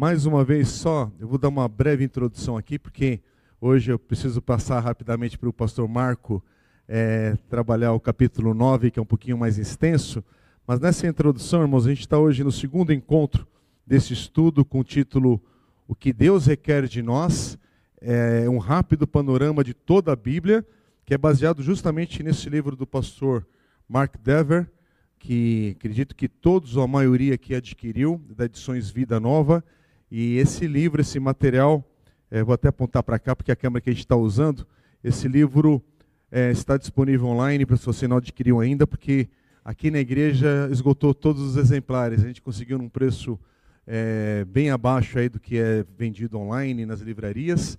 Mais uma vez só, eu vou dar uma breve introdução aqui, porque hoje eu preciso passar rapidamente para o pastor Marco é, trabalhar o capítulo 9, que é um pouquinho mais extenso. Mas nessa introdução, irmãos, a gente está hoje no segundo encontro desse estudo com o título O que Deus requer de nós. É um rápido panorama de toda a Bíblia, que é baseado justamente nesse livro do pastor Mark Dever, que acredito que todos, ou a maioria aqui adquiriu, da Edições Vida Nova. E esse livro, esse material, é, vou até apontar para cá, porque é a câmera que a gente está usando, esse livro é, está disponível online, para se você não adquiriu ainda, porque aqui na igreja esgotou todos os exemplares. A gente conseguiu num preço é, bem abaixo aí do que é vendido online nas livrarias,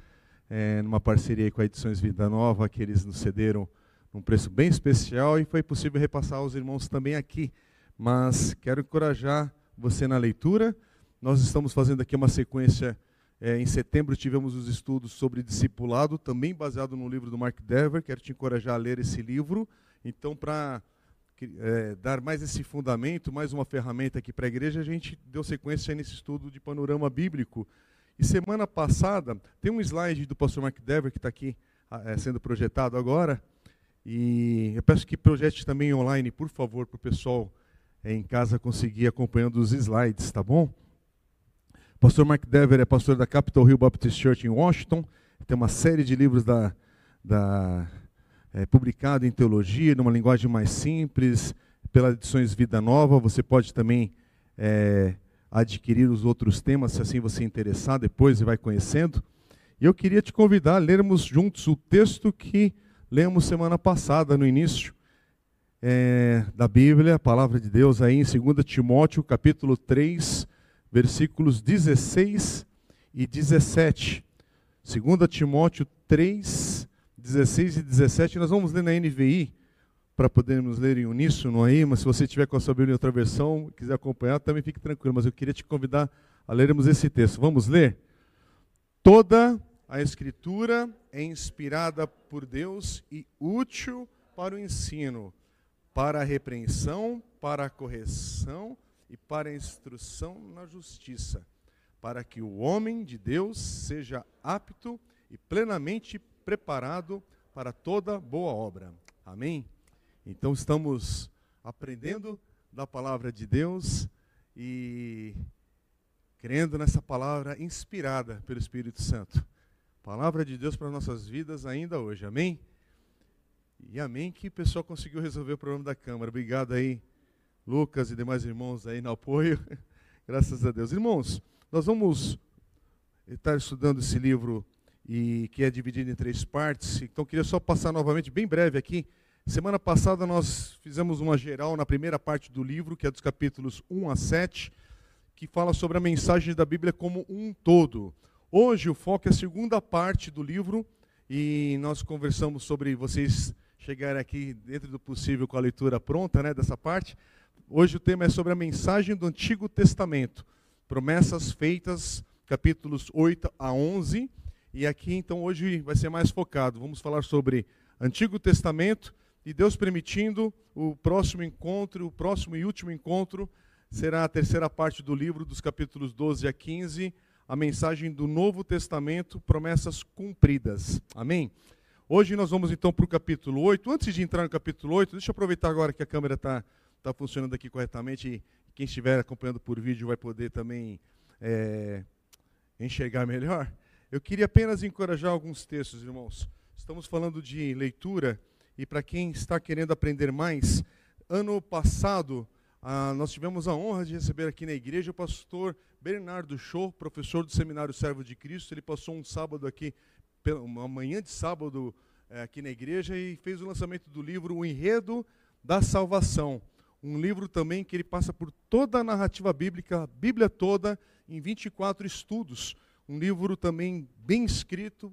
é, numa parceria com a Edições Vida Nova, que eles nos cederam num preço bem especial e foi possível repassar aos irmãos também aqui. Mas quero encorajar você na leitura. Nós estamos fazendo aqui uma sequência. É, em setembro tivemos os estudos sobre discipulado, também baseado no livro do Mark Dever. Quero te encorajar a ler esse livro. Então, para é, dar mais esse fundamento, mais uma ferramenta aqui para a igreja, a gente deu sequência nesse estudo de panorama bíblico. E semana passada, tem um slide do pastor Mark Dever que está aqui é, sendo projetado agora. E eu peço que projete também online, por favor, para o pessoal em casa conseguir acompanhando os slides, tá bom? Pastor Mark Dever é pastor da Capitol Hill Baptist Church em Washington. Tem uma série de livros da, da é, publicado em teologia, numa linguagem mais simples, pelas edições Vida Nova. Você pode também é, adquirir os outros temas, se assim você interessar, depois e vai conhecendo. E eu queria te convidar a lermos juntos o texto que lemos semana passada, no início é, da Bíblia, a palavra de Deus, aí em 2 Timóteo, capítulo 3, versículos 16 e 17. 2 Timóteo 3, 16 e 17. Nós vamos ler na NVI, para podermos ler em uníssono aí, mas se você tiver com a sua Bíblia em outra versão, quiser acompanhar, também fique tranquilo. Mas eu queria te convidar a lermos esse texto. Vamos ler? Toda a Escritura é inspirada por Deus e útil para o ensino, para a repreensão, para a correção e para a instrução na justiça, para que o homem de Deus seja apto e plenamente preparado para toda boa obra. Amém? Então estamos aprendendo da palavra de Deus e crendo nessa palavra inspirada pelo Espírito Santo. Palavra de Deus para nossas vidas ainda hoje, amém? E amém que o pessoal conseguiu resolver o problema da Câmara. Obrigado aí, Lucas e demais irmãos aí no apoio. Graças a Deus. Irmãos, nós vamos estar estudando esse livro e que é dividido em três partes. Então queria só passar novamente bem breve aqui. Semana passada nós fizemos uma geral na primeira parte do livro, que é dos capítulos 1 a 7, que fala sobre a mensagem da Bíblia como um todo. Hoje o foco é a segunda parte do livro e nós conversamos sobre vocês chegarem aqui dentro do possível com a leitura pronta, né, dessa parte. Hoje o tema é sobre a mensagem do Antigo Testamento, promessas feitas, capítulos 8 a 11. E aqui então hoje vai ser mais focado. Vamos falar sobre Antigo Testamento e Deus permitindo o próximo encontro, o próximo e último encontro será a terceira parte do livro dos capítulos 12 a 15 a mensagem do Novo Testamento, promessas cumpridas. Amém? Hoje nós vamos então para o capítulo 8. Antes de entrar no capítulo 8, deixa eu aproveitar agora que a câmera está tá funcionando aqui corretamente quem estiver acompanhando por vídeo vai poder também é, enxergar melhor. Eu queria apenas encorajar alguns textos, irmãos. Estamos falando de leitura e para quem está querendo aprender mais, ano passado ah, nós tivemos a honra de receber aqui na igreja o pastor Bernardo Show, professor do Seminário Servo de Cristo. Ele passou um sábado aqui, uma manhã de sábado é, aqui na igreja e fez o lançamento do livro O Enredo da Salvação. Um livro também que ele passa por toda a narrativa bíblica, a Bíblia toda, em 24 estudos. Um livro também bem escrito,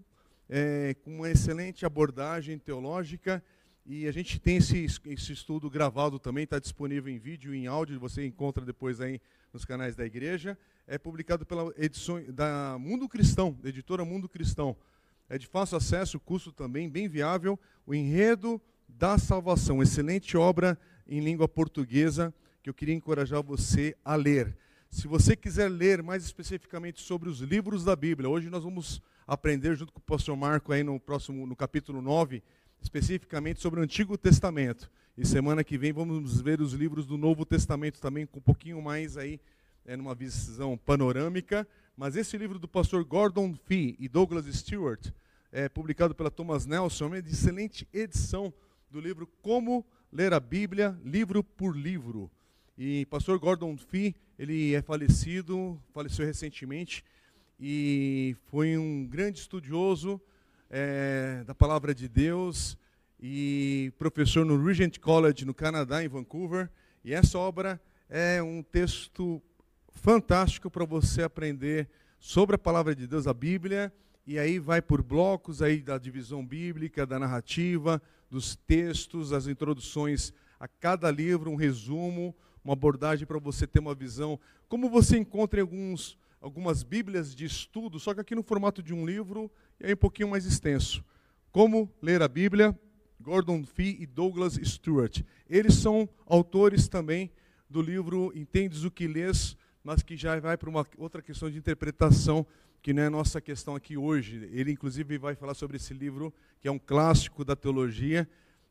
é, com uma excelente abordagem teológica e a gente tem esse, esse estudo gravado também, está disponível em vídeo e em áudio, você encontra depois aí nos canais da igreja. É publicado pela edição da Mundo Cristão, editora Mundo Cristão. É de fácil acesso, custo também bem viável. O Enredo da Salvação, excelente obra em língua portuguesa que eu queria encorajar você a ler. Se você quiser ler mais especificamente sobre os livros da Bíblia, hoje nós vamos aprender junto com o pastor Marco aí no próximo no capítulo 9, especificamente sobre o Antigo Testamento. E semana que vem vamos ver os livros do Novo Testamento também com um pouquinho mais aí é, numa visão panorâmica, mas esse livro do pastor Gordon Fee e Douglas Stewart, é, publicado pela Thomas Nelson, é uma excelente edição do livro Como Ler a Bíblia, livro por livro. E pastor Gordon Fee, ele é falecido, faleceu recentemente, e foi um grande estudioso é, da palavra de Deus e professor no Regent College, no Canadá, em Vancouver. E essa obra é um texto fantástico para você aprender sobre a palavra de Deus, a Bíblia, e aí vai por blocos aí da divisão bíblica, da narrativa, dos textos, as introduções a cada livro, um resumo, uma abordagem para você ter uma visão, como você encontra em alguns, algumas bíblias de estudo, só que aqui no formato de um livro, e aí um pouquinho mais extenso. Como ler a Bíblia, Gordon Fee e Douglas Stewart. Eles são autores também do livro Entendes o que lês, mas que já vai para uma outra questão de interpretação, que não é nossa questão aqui hoje. Ele, inclusive, vai falar sobre esse livro, que é um clássico da teologia,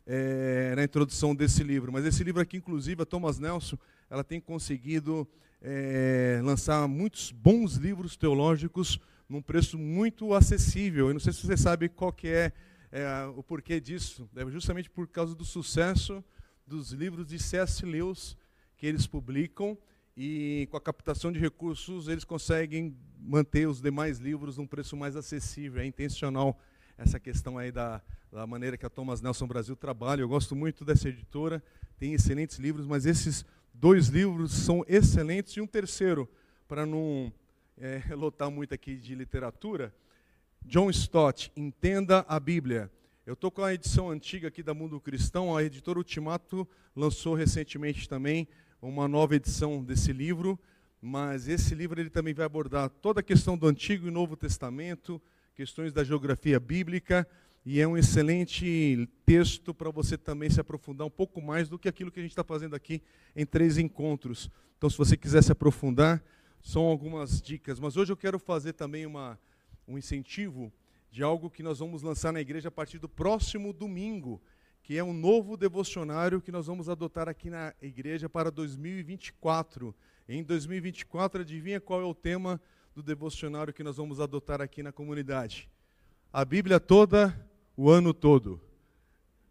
é, na introdução desse livro. Mas esse livro aqui, inclusive, a Thomas Nelson, ela tem conseguido é, lançar muitos bons livros teológicos num preço muito acessível. Eu não sei se você sabe qual que é, é o porquê disso. É justamente por causa do sucesso dos livros de C.S. Lewis que eles publicam e com a captação de recursos eles conseguem manter os demais livros num preço mais acessível. É intencional essa questão aí da, da maneira que a Thomas Nelson Brasil trabalha. Eu gosto muito dessa editora, tem excelentes livros, mas esses dois livros são excelentes e um terceiro, para não é, lotar muito aqui de literatura, John Stott, Entenda a Bíblia. Eu estou com a edição antiga aqui da Mundo Cristão, a editora Ultimato lançou recentemente também uma nova edição desse livro, mas esse livro ele também vai abordar toda a questão do Antigo e Novo Testamento, questões da geografia bíblica, e é um excelente texto para você também se aprofundar um pouco mais do que aquilo que a gente está fazendo aqui em três encontros. Então, se você quiser se aprofundar, são algumas dicas. Mas hoje eu quero fazer também uma, um incentivo de algo que nós vamos lançar na igreja a partir do próximo domingo que é um novo devocionário que nós vamos adotar aqui na igreja para 2024. Em 2024, adivinha qual é o tema do devocionário que nós vamos adotar aqui na comunidade? A Bíblia toda, o ano todo.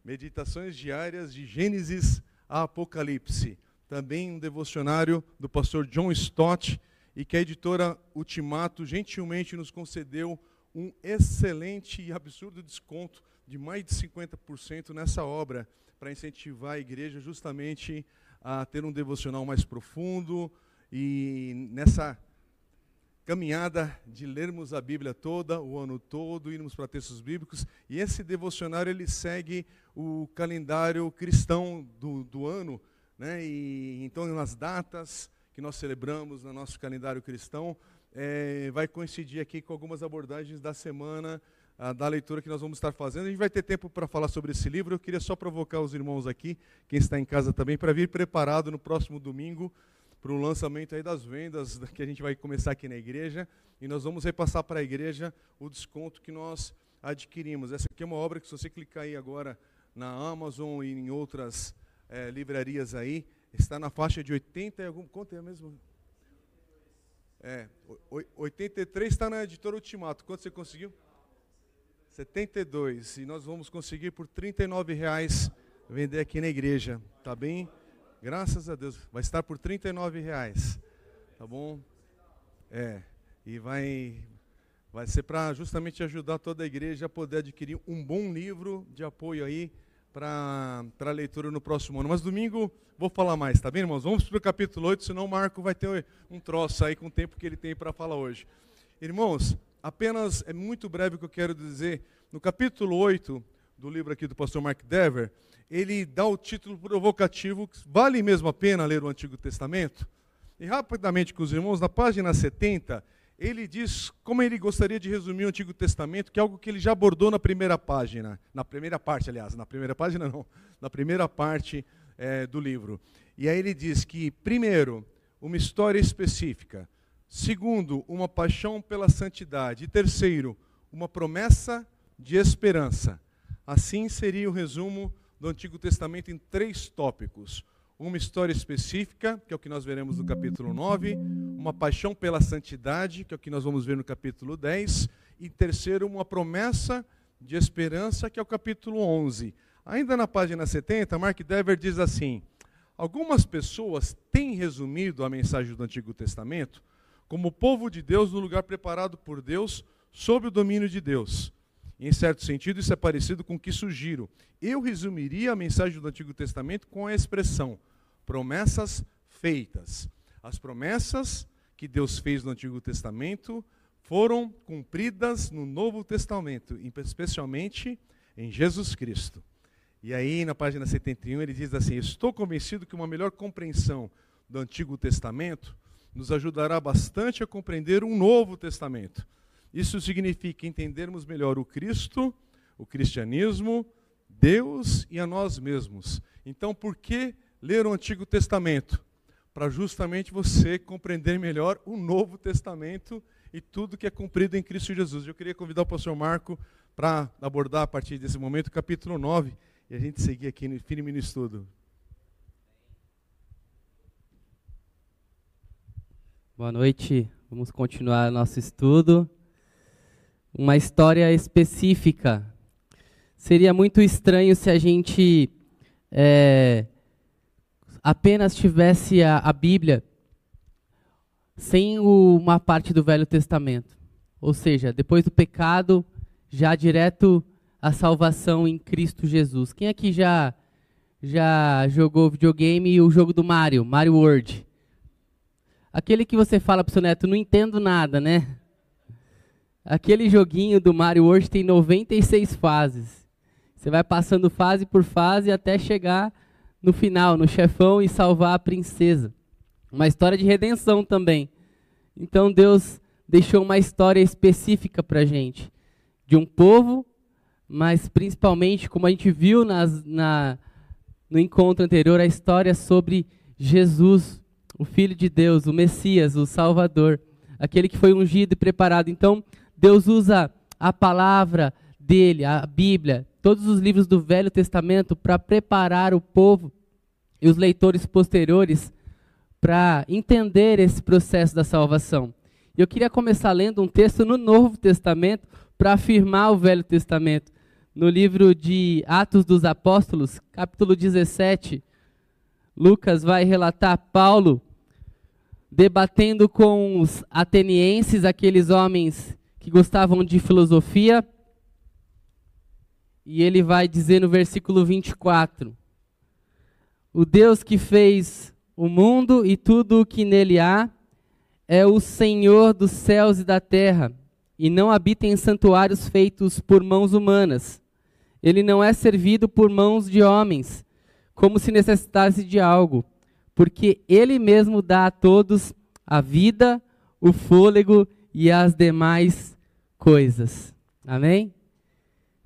Meditações diárias de Gênesis a Apocalipse. Também um devocionário do pastor John Stott e que a editora Ultimato gentilmente nos concedeu um excelente e absurdo desconto de mais de 50% nessa obra, para incentivar a igreja justamente a ter um devocional mais profundo e nessa caminhada de lermos a Bíblia toda, o ano todo, irmos para textos bíblicos. E esse devocionário ele segue o calendário cristão do, do ano, né? E então nas datas que nós celebramos no nosso calendário cristão, é, vai coincidir aqui com algumas abordagens da semana da leitura que nós vamos estar fazendo. A gente vai ter tempo para falar sobre esse livro. Eu queria só provocar os irmãos aqui, quem está em casa também, para vir preparado no próximo domingo para o lançamento aí das vendas que a gente vai começar aqui na igreja. E nós vamos repassar para a igreja o desconto que nós adquirimos. Essa aqui é uma obra que, se você clicar aí agora na Amazon e em outras é, livrarias aí, está na faixa de 80 e algum. Quanto é mesmo? É, 83 está na editora Ultimato. Quanto você conseguiu? 72. E nós vamos conseguir por R$ reais vender aqui na igreja. Tá bem? Graças a Deus. Vai estar por R$ reais. Tá bom? É. E vai, vai ser para justamente ajudar toda a igreja a poder adquirir um bom livro de apoio aí para a leitura no próximo ano. Mas domingo vou falar mais, tá bem, irmãos? Vamos para o capítulo 8, senão o Marco vai ter um troço aí com o tempo que ele tem para falar hoje. Irmãos, apenas é muito breve o que eu quero dizer. No capítulo 8 do livro aqui do pastor Mark Dever, ele dá o título provocativo, vale mesmo a pena ler o Antigo Testamento? E rapidamente com os irmãos, na página 70, ele diz como ele gostaria de resumir o Antigo Testamento, que é algo que ele já abordou na primeira página, na primeira parte, aliás, na primeira página não, na primeira parte é, do livro. E aí ele diz que, primeiro, uma história específica. Segundo, uma paixão pela santidade. E terceiro, uma promessa de esperança. Assim seria o resumo do Antigo Testamento em três tópicos: uma história específica, que é o que nós veremos no capítulo 9, uma paixão pela santidade, que é o que nós vamos ver no capítulo 10, e terceiro, uma promessa de esperança, que é o capítulo 11. Ainda na página 70, Mark Dever diz assim: Algumas pessoas têm resumido a mensagem do Antigo Testamento como povo de Deus no lugar preparado por Deus sob o domínio de Deus. Em certo sentido, isso é parecido com o que sugiro. Eu resumiria a mensagem do Antigo Testamento com a expressão promessas feitas. As promessas que Deus fez no Antigo Testamento foram cumpridas no Novo Testamento, especialmente em Jesus Cristo. E aí, na página 71, ele diz assim: Estou convencido que uma melhor compreensão do Antigo Testamento nos ajudará bastante a compreender um Novo Testamento. Isso significa entendermos melhor o Cristo, o cristianismo, Deus e a nós mesmos. Então, por que ler o Antigo Testamento? Para justamente você compreender melhor o Novo Testamento e tudo que é cumprido em Cristo Jesus. Eu queria convidar o pastor Marco para abordar a partir desse momento o capítulo 9 e a gente seguir aqui no firme no estudo. Boa noite, vamos continuar nosso estudo. Uma história específica. Seria muito estranho se a gente é, apenas tivesse a, a Bíblia sem o, uma parte do Velho Testamento. Ou seja, depois do pecado, já direto a salvação em Cristo Jesus. Quem aqui já já jogou videogame e o jogo do Mario, Mario World? Aquele que você fala pro seu neto, não entendo nada, né? Aquele joguinho do Mario World tem 96 fases. Você vai passando fase por fase até chegar no final, no chefão e salvar a princesa. Uma história de redenção também. Então Deus deixou uma história específica para gente, de um povo mas principalmente, como a gente viu nas, na, no encontro anterior, a história sobre Jesus, o Filho de Deus, o Messias, o Salvador, aquele que foi ungido e preparado. Então, Deus usa a palavra dele, a Bíblia, todos os livros do Velho Testamento para preparar o povo e os leitores posteriores para entender esse processo da salvação. Eu queria começar lendo um texto no Novo Testamento para afirmar o Velho Testamento no livro de Atos dos Apóstolos, capítulo 17, Lucas vai relatar Paulo debatendo com os atenienses, aqueles homens que gostavam de filosofia. E ele vai dizer no versículo 24: O Deus que fez o mundo e tudo o que nele há é o Senhor dos céus e da terra, e não habita em santuários feitos por mãos humanas ele não é servido por mãos de homens, como se necessitasse de algo, porque ele mesmo dá a todos a vida, o fôlego e as demais coisas. Amém?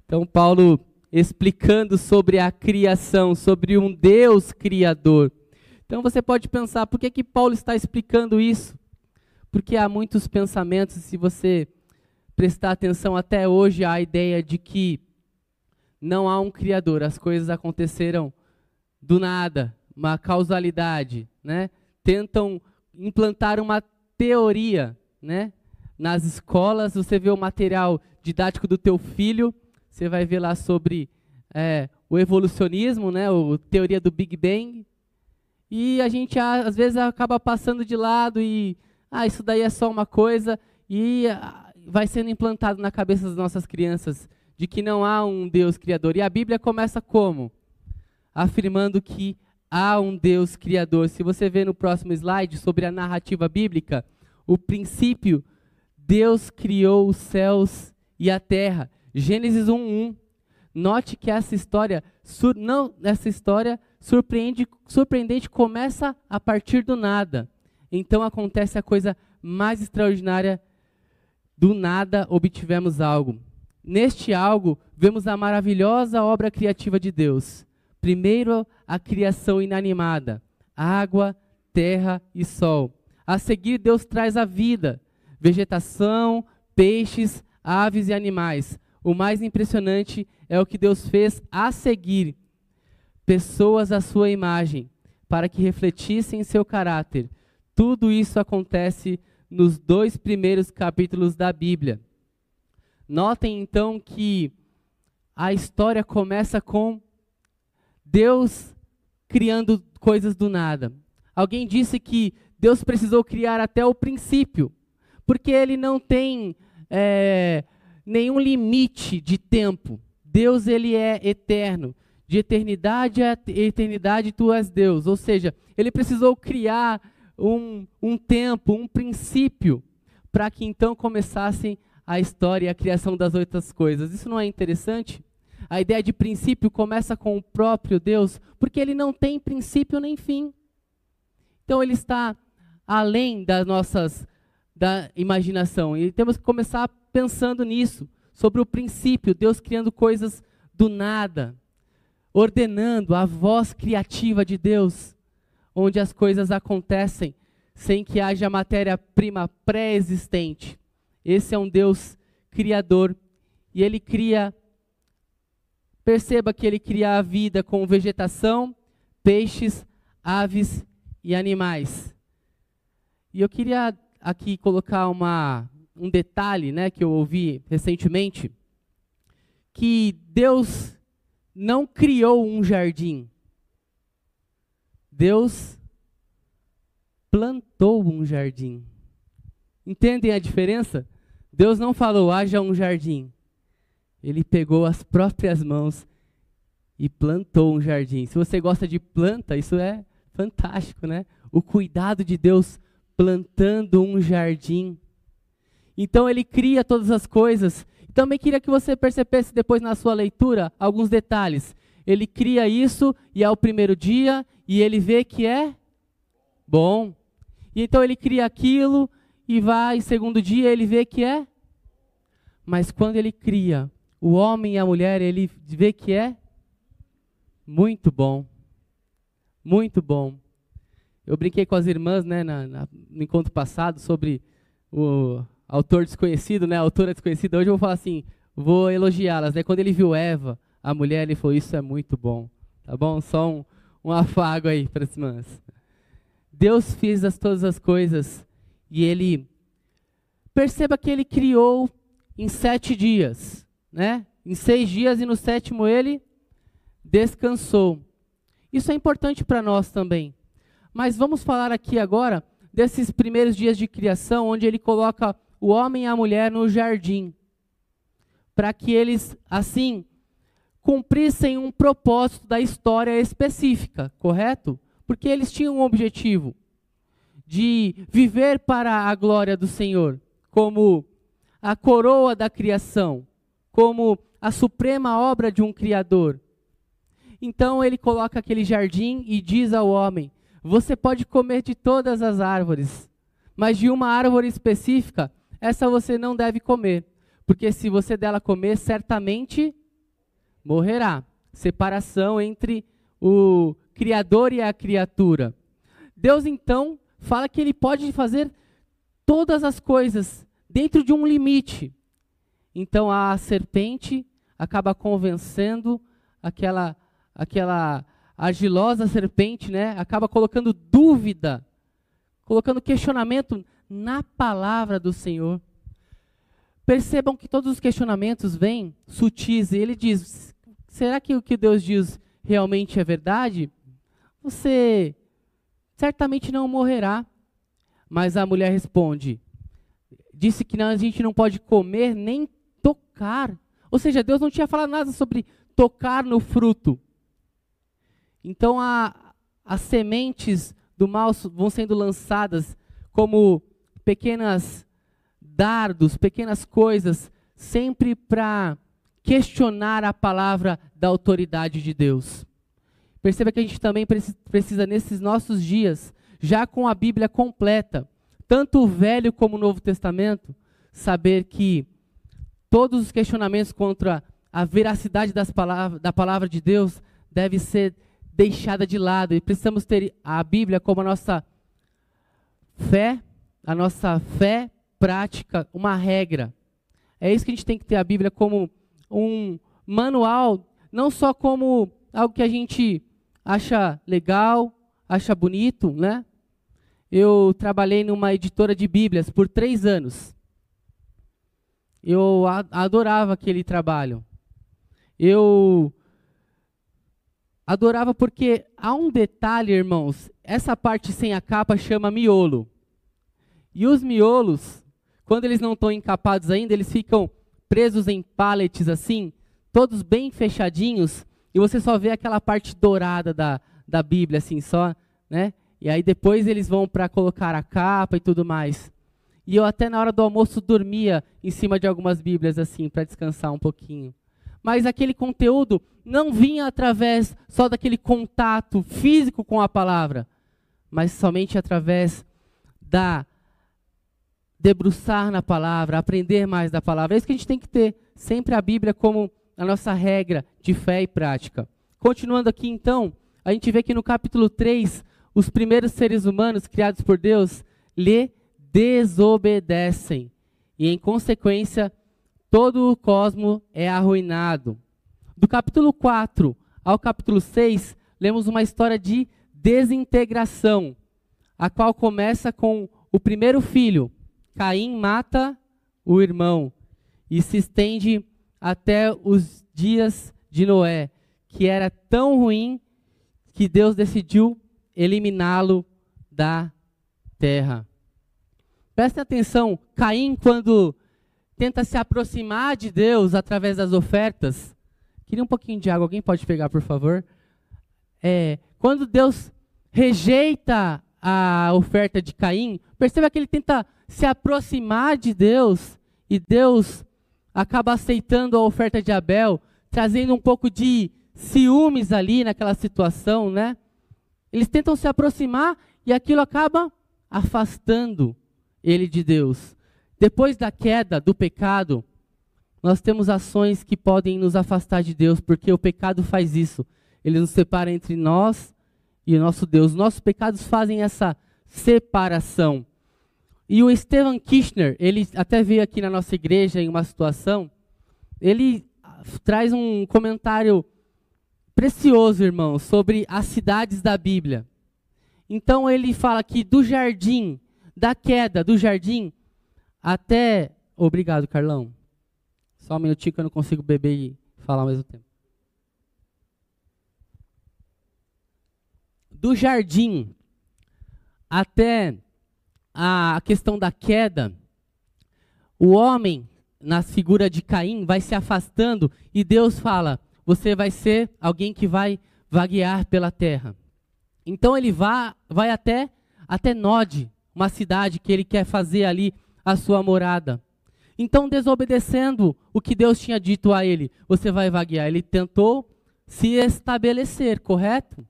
Então, Paulo explicando sobre a criação, sobre um Deus criador. Então, você pode pensar, por que, que Paulo está explicando isso? Porque há muitos pensamentos, se você prestar atenção até hoje, há a ideia de que não há um criador, as coisas aconteceram do nada, uma causalidade, né? Tentam implantar uma teoria, né? Nas escolas, você vê o material didático do teu filho, você vai ver lá sobre é, o evolucionismo, né? O teoria do Big Bang, e a gente às vezes acaba passando de lado e ah, isso daí é só uma coisa e ah, vai sendo implantado na cabeça das nossas crianças de que não há um Deus criador. E a Bíblia começa como? Afirmando que há um Deus criador. Se você vê no próximo slide sobre a narrativa bíblica, o princípio, Deus criou os céus e a terra. Gênesis 1:1. Note que essa história, não, essa história surpreende, surpreendente começa a partir do nada. Então acontece a coisa mais extraordinária. Do nada obtivemos algo. Neste algo, vemos a maravilhosa obra criativa de Deus. Primeiro, a criação inanimada: água, terra e sol. A seguir, Deus traz a vida, vegetação, peixes, aves e animais. O mais impressionante é o que Deus fez a seguir: pessoas à sua imagem, para que refletissem seu caráter. Tudo isso acontece nos dois primeiros capítulos da Bíblia. Notem então que a história começa com Deus criando coisas do nada. Alguém disse que Deus precisou criar até o princípio, porque ele não tem é, nenhum limite de tempo. Deus ele é eterno. De eternidade a eternidade tu és Deus. Ou seja, ele precisou criar um, um tempo, um princípio, para que então começassem a história e a criação das outras coisas. Isso não é interessante? A ideia de princípio começa com o próprio Deus, porque ele não tem princípio nem fim. Então ele está além das nossas da imaginação. E temos que começar pensando nisso, sobre o princípio, Deus criando coisas do nada, ordenando a voz criativa de Deus, onde as coisas acontecem sem que haja matéria-prima pré-existente. Esse é um Deus criador e ele cria Perceba que ele cria a vida com vegetação, peixes, aves e animais. E eu queria aqui colocar uma, um detalhe né, que eu ouvi recentemente, que Deus não criou um jardim. Deus plantou um jardim. Entendem a diferença? Deus não falou, haja um jardim. Ele pegou as próprias mãos e plantou um jardim. Se você gosta de planta, isso é fantástico, né? O cuidado de Deus plantando um jardim. Então ele cria todas as coisas. Também queria que você percebesse depois na sua leitura alguns detalhes. Ele cria isso e é o primeiro dia e ele vê que é bom. E então ele cria aquilo e vai, segundo dia ele vê que é. Mas quando ele cria o homem e a mulher, ele vê que é muito bom. Muito bom. Eu brinquei com as irmãs né, na, na, no encontro passado sobre o autor desconhecido, né, a autora desconhecida. Hoje eu vou falar assim, vou elogiá-las. Né? Quando ele viu Eva, a mulher, ele falou, isso é muito bom. Tá bom? Só um, um afago aí para as irmãs. Deus fez as, todas as coisas e ele... Perceba que ele criou em sete dias né? Em seis dias e no sétimo ele descansou. Isso é importante para nós também. Mas vamos falar aqui agora desses primeiros dias de criação, onde ele coloca o homem e a mulher no jardim, para que eles, assim, cumprissem um propósito da história específica, correto? Porque eles tinham um objetivo de viver para a glória do Senhor, como a coroa da criação como a suprema obra de um Criador. Então ele coloca aquele jardim e diz ao homem: Você pode comer de todas as árvores, mas de uma árvore específica, essa você não deve comer, porque se você dela comer, certamente morrerá. Separação entre o Criador e a criatura. Deus então fala que ele pode fazer todas as coisas dentro de um limite. Então a serpente acaba convencendo aquela aquela argilosa serpente, né? Acaba colocando dúvida, colocando questionamento na palavra do Senhor. Percebam que todos os questionamentos vêm sutis. E ele diz: será que o que Deus diz realmente é verdade? Você certamente não morrerá. Mas a mulher responde: disse que a gente não pode comer nem tocar. Ou seja, Deus não tinha falado nada sobre tocar no fruto. Então a, as sementes do mal vão sendo lançadas como pequenas dardos, pequenas coisas, sempre para questionar a palavra da autoridade de Deus. Perceba que a gente também precisa, nesses nossos dias, já com a Bíblia completa, tanto o Velho como o Novo Testamento, saber que todos os questionamentos contra a veracidade palavras, da palavra de Deus deve ser deixada de lado e precisamos ter a Bíblia como a nossa fé, a nossa fé prática, uma regra. É isso que a gente tem que ter a Bíblia como um manual, não só como algo que a gente acha legal, acha bonito, né? Eu trabalhei numa editora de Bíblias por três anos. Eu adorava aquele trabalho. Eu adorava porque há um detalhe, irmãos. Essa parte sem a capa chama miolo. E os miolos, quando eles não estão encapados ainda, eles ficam presos em pallets assim, todos bem fechadinhos, e você só vê aquela parte dourada da, da Bíblia, assim, só, né? E aí depois eles vão para colocar a capa e tudo mais. E eu até na hora do almoço dormia em cima de algumas Bíblias, assim, para descansar um pouquinho. Mas aquele conteúdo não vinha através só daquele contato físico com a palavra, mas somente através da debruçar na palavra, aprender mais da palavra. É isso que a gente tem que ter, sempre a Bíblia como a nossa regra de fé e prática. Continuando aqui então, a gente vê que no capítulo 3, os primeiros seres humanos criados por Deus lhe desobedecem. E em consequência, todo o cosmo é arruinado. Do capítulo 4 ao capítulo 6, lemos uma história de desintegração, a qual começa com o primeiro filho, Caim mata o irmão e se estende até os dias de Noé, que era tão ruim que Deus decidiu eliminá-lo da terra. Prestem atenção, Caim, quando tenta se aproximar de Deus através das ofertas, queria um pouquinho de água, alguém pode pegar, por favor? É, quando Deus rejeita a oferta de Caim, perceba que ele tenta se aproximar de Deus e Deus acaba aceitando a oferta de Abel, trazendo um pouco de ciúmes ali naquela situação, né? Eles tentam se aproximar e aquilo acaba afastando ele de Deus. Depois da queda, do pecado, nós temos ações que podem nos afastar de Deus, porque o pecado faz isso. Ele nos separa entre nós e o nosso Deus. Nossos pecados fazem essa separação. E o Steven Kirchner, ele até veio aqui na nossa igreja em uma situação, ele traz um comentário precioso, irmão, sobre as cidades da Bíblia. Então ele fala que do jardim, da queda do jardim até. Obrigado, Carlão. Só um minutinho que eu não consigo beber e falar ao mesmo tempo. Do jardim até a questão da queda, o homem, na figura de Caim, vai se afastando e Deus fala: você vai ser alguém que vai vaguear pela terra. Então ele vai, vai até, até Nod, uma cidade que ele quer fazer ali a sua morada. Então, desobedecendo o que Deus tinha dito a ele, você vai vaguear. Ele tentou se estabelecer, correto?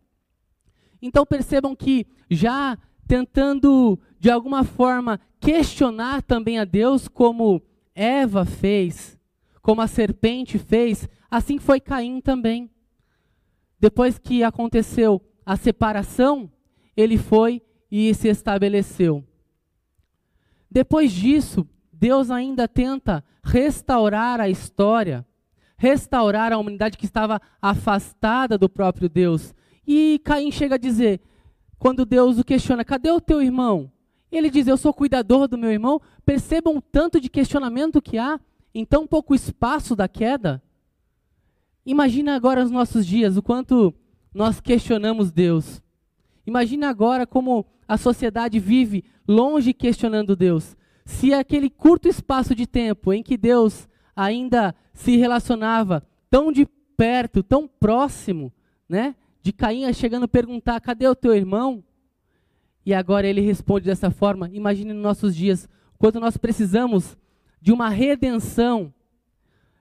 Então percebam que já tentando de alguma forma questionar também a Deus, como Eva fez, como a serpente fez, assim foi Caim também. Depois que aconteceu a separação, ele foi e se estabeleceu. Depois disso, Deus ainda tenta restaurar a história, restaurar a humanidade que estava afastada do próprio Deus. E Caim chega a dizer: quando Deus o questiona, cadê o teu irmão? Ele diz, eu sou cuidador do meu irmão. Percebam o tanto de questionamento que há em tão pouco espaço da queda. Imagina agora os nossos dias, o quanto nós questionamos Deus. Imagina agora como a sociedade vive longe questionando Deus. Se aquele curto espaço de tempo em que Deus ainda se relacionava tão de perto, tão próximo, né? de Caim chegando a perguntar: cadê o teu irmão? E agora ele responde dessa forma. Imagine nos nossos dias, quando nós precisamos de uma redenção,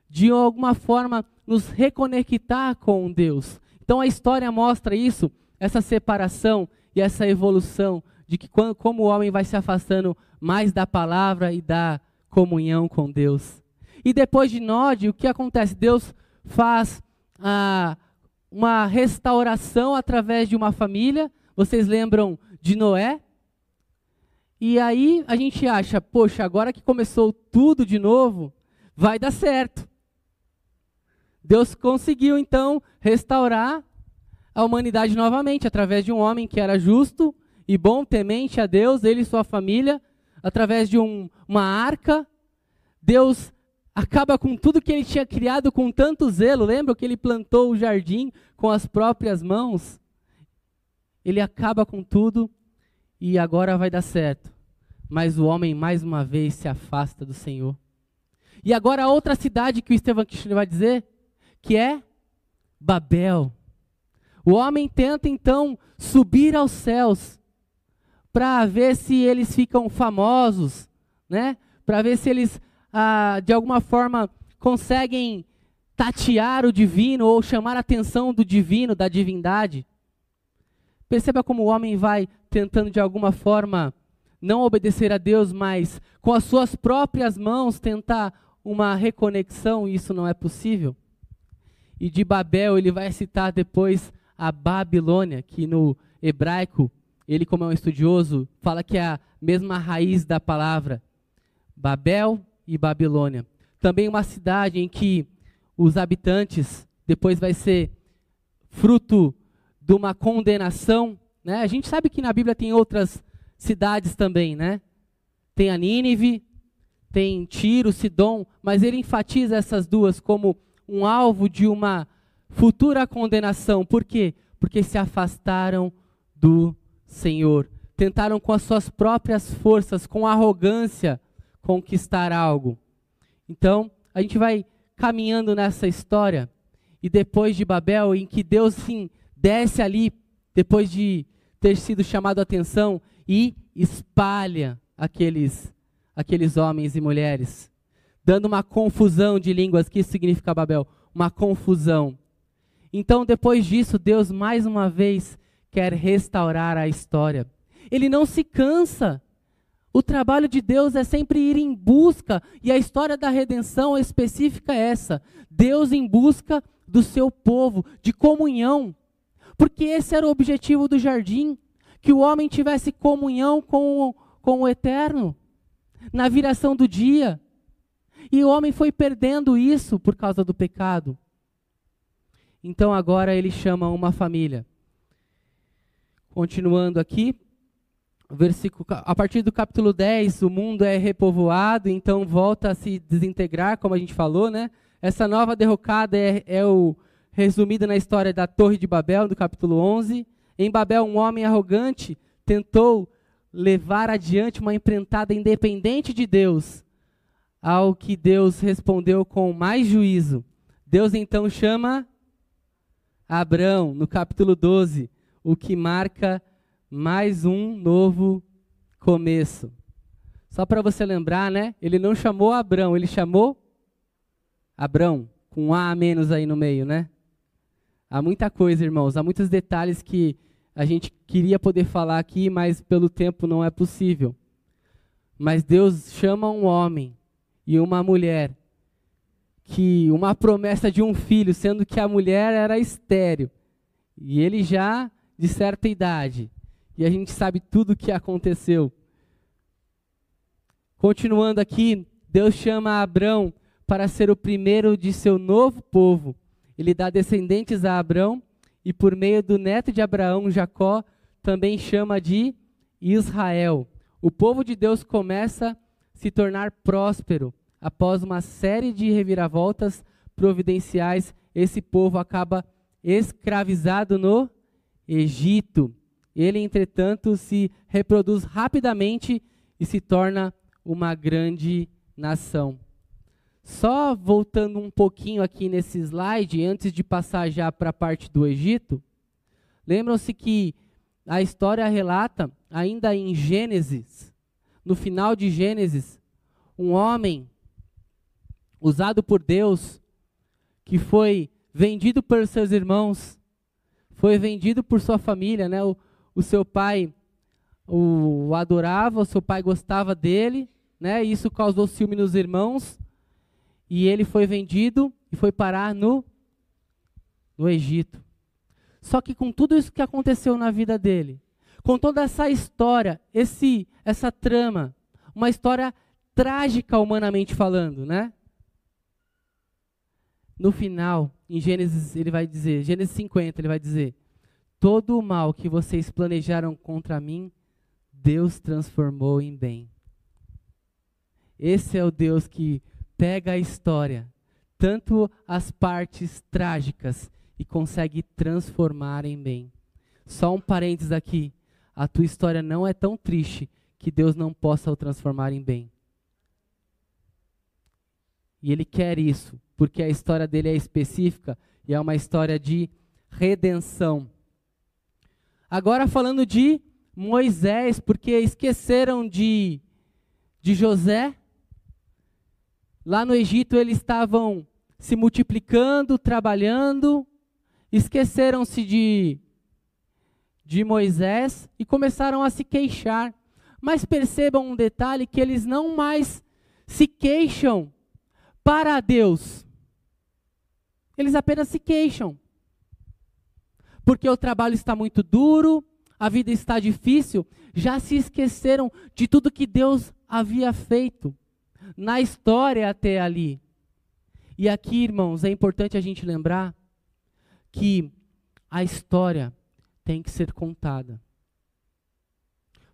de alguma forma nos reconectar com Deus. Então a história mostra isso, essa separação e essa evolução de que quando, como o homem vai se afastando mais da palavra e da comunhão com Deus. E depois de Nod, o que acontece? Deus faz a uma restauração através de uma família. Vocês lembram de Noé? E aí a gente acha, poxa, agora que começou tudo de novo, vai dar certo. Deus conseguiu então restaurar a humanidade novamente através de um homem que era justo e bom, temente a Deus, ele e sua família, através de um, uma arca. Deus acaba com tudo que ele tinha criado com tanto zelo. Lembra que ele plantou o jardim com as próprias mãos? Ele acaba com tudo e agora vai dar certo. Mas o homem mais uma vez se afasta do Senhor. E agora a outra cidade que o Estevão Kirchner vai dizer, que é Babel. O homem tenta então subir aos céus para ver se eles ficam famosos, né? Para ver se eles ah, de alguma forma conseguem tatear o divino ou chamar a atenção do divino, da divindade. Perceba como o homem vai tentando de alguma forma não obedecer a Deus, mas com as suas próprias mãos tentar uma reconexão, e isso não é possível. E de Babel ele vai citar depois a Babilônia, que no hebraico, ele como é um estudioso, fala que é a mesma raiz da palavra Babel e Babilônia. Também uma cidade em que os habitantes depois vai ser fruto de uma condenação, né? A gente sabe que na Bíblia tem outras cidades também, né? Tem a Nínive, tem Tiro, Sidom, mas ele enfatiza essas duas como um alvo de uma futura condenação. Por quê? Porque se afastaram do Senhor. Tentaram com as suas próprias forças, com arrogância, conquistar algo. Então, a gente vai caminhando nessa história e depois de Babel, em que Deus sim desce ali, depois de ter sido chamado a atenção, e espalha aqueles, aqueles homens e mulheres, dando uma confusão de línguas. que isso significa Babel? Uma confusão. Então, depois disso, Deus mais uma vez quer restaurar a história. Ele não se cansa. O trabalho de Deus é sempre ir em busca, e a história da redenção específica é essa: Deus em busca do seu povo, de comunhão. Porque esse era o objetivo do jardim que o homem tivesse comunhão com o, com o eterno, na viração do dia. E o homem foi perdendo isso por causa do pecado. Então agora ele chama uma família. Continuando aqui, versículo, a partir do capítulo 10, o mundo é repovoado, então volta a se desintegrar, como a gente falou, né? Essa nova derrocada é, é o resumida na história da Torre de Babel, do capítulo 11. Em Babel, um homem arrogante tentou levar adiante uma empreitada independente de Deus, ao que Deus respondeu com mais juízo. Deus então chama Abrão, no capítulo 12, o que marca mais um novo começo. Só para você lembrar, né? Ele não chamou Abrão, ele chamou Abrão, com um A a menos aí no meio, né? Há muita coisa, irmãos, há muitos detalhes que a gente queria poder falar aqui, mas pelo tempo não é possível. Mas Deus chama um homem e uma mulher que uma promessa de um filho, sendo que a mulher era estéril e ele já de certa idade. E a gente sabe tudo o que aconteceu. Continuando aqui, Deus chama Abrão para ser o primeiro de seu novo povo. Ele dá descendentes a Abrão e por meio do neto de Abraão, Jacó, também chama de Israel. O povo de Deus começa a se tornar próspero. Após uma série de reviravoltas providenciais, esse povo acaba escravizado no Egito. Ele, entretanto, se reproduz rapidamente e se torna uma grande nação. Só voltando um pouquinho aqui nesse slide, antes de passar já para a parte do Egito, lembram-se que a história relata, ainda em Gênesis, no final de Gênesis, um homem usado por Deus, que foi vendido por seus irmãos, foi vendido por sua família, né? O, o seu pai o, o adorava, o seu pai gostava dele, né? E isso causou ciúme nos irmãos e ele foi vendido e foi parar no, no Egito. Só que com tudo isso que aconteceu na vida dele, com toda essa história, esse, essa trama, uma história trágica humanamente falando, né? No final, em Gênesis, ele vai dizer, Gênesis 50, ele vai dizer: Todo o mal que vocês planejaram contra mim, Deus transformou em bem. Esse é o Deus que pega a história, tanto as partes trágicas, e consegue transformar em bem. Só um parênteses aqui. A tua história não é tão triste que Deus não possa o transformar em bem. E Ele quer isso, porque a história dele é específica e é uma história de redenção. Agora falando de Moisés, porque esqueceram de, de José. Lá no Egito eles estavam se multiplicando, trabalhando, esqueceram-se de, de Moisés e começaram a se queixar. Mas percebam um detalhe: que eles não mais se queixam para Deus, eles apenas se queixam porque o trabalho está muito duro, a vida está difícil, já se esqueceram de tudo que Deus havia feito na história até ali. E aqui, irmãos, é importante a gente lembrar que a história tem que ser contada.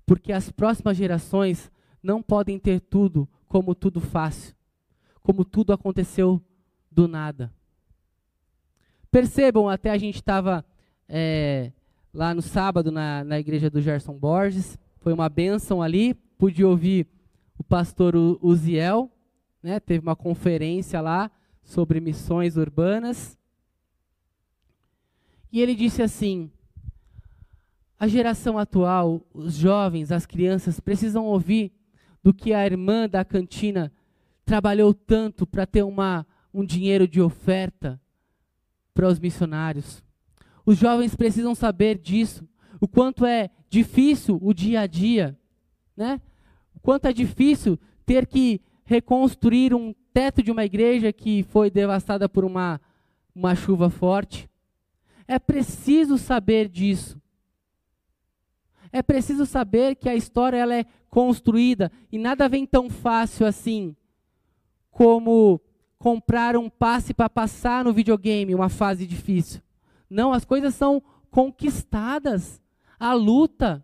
Porque as próximas gerações não podem ter tudo como tudo fácil, como tudo aconteceu do nada. Percebam, até a gente estava é, lá no sábado na, na igreja do Gerson Borges. Foi uma bênção ali. Pude ouvir o pastor Uziel, né, teve uma conferência lá sobre missões urbanas. E ele disse assim: a geração atual, os jovens, as crianças, precisam ouvir do que a irmã da cantina trabalhou tanto para ter uma, um dinheiro de oferta para os missionários. Os jovens precisam saber disso, o quanto é difícil o dia a dia, né? O quanto é difícil ter que reconstruir um teto de uma igreja que foi devastada por uma, uma chuva forte. É preciso saber disso. É preciso saber que a história ela é construída e nada vem tão fácil assim como comprar um passe para passar no videogame, uma fase difícil. Não, as coisas são conquistadas. A luta,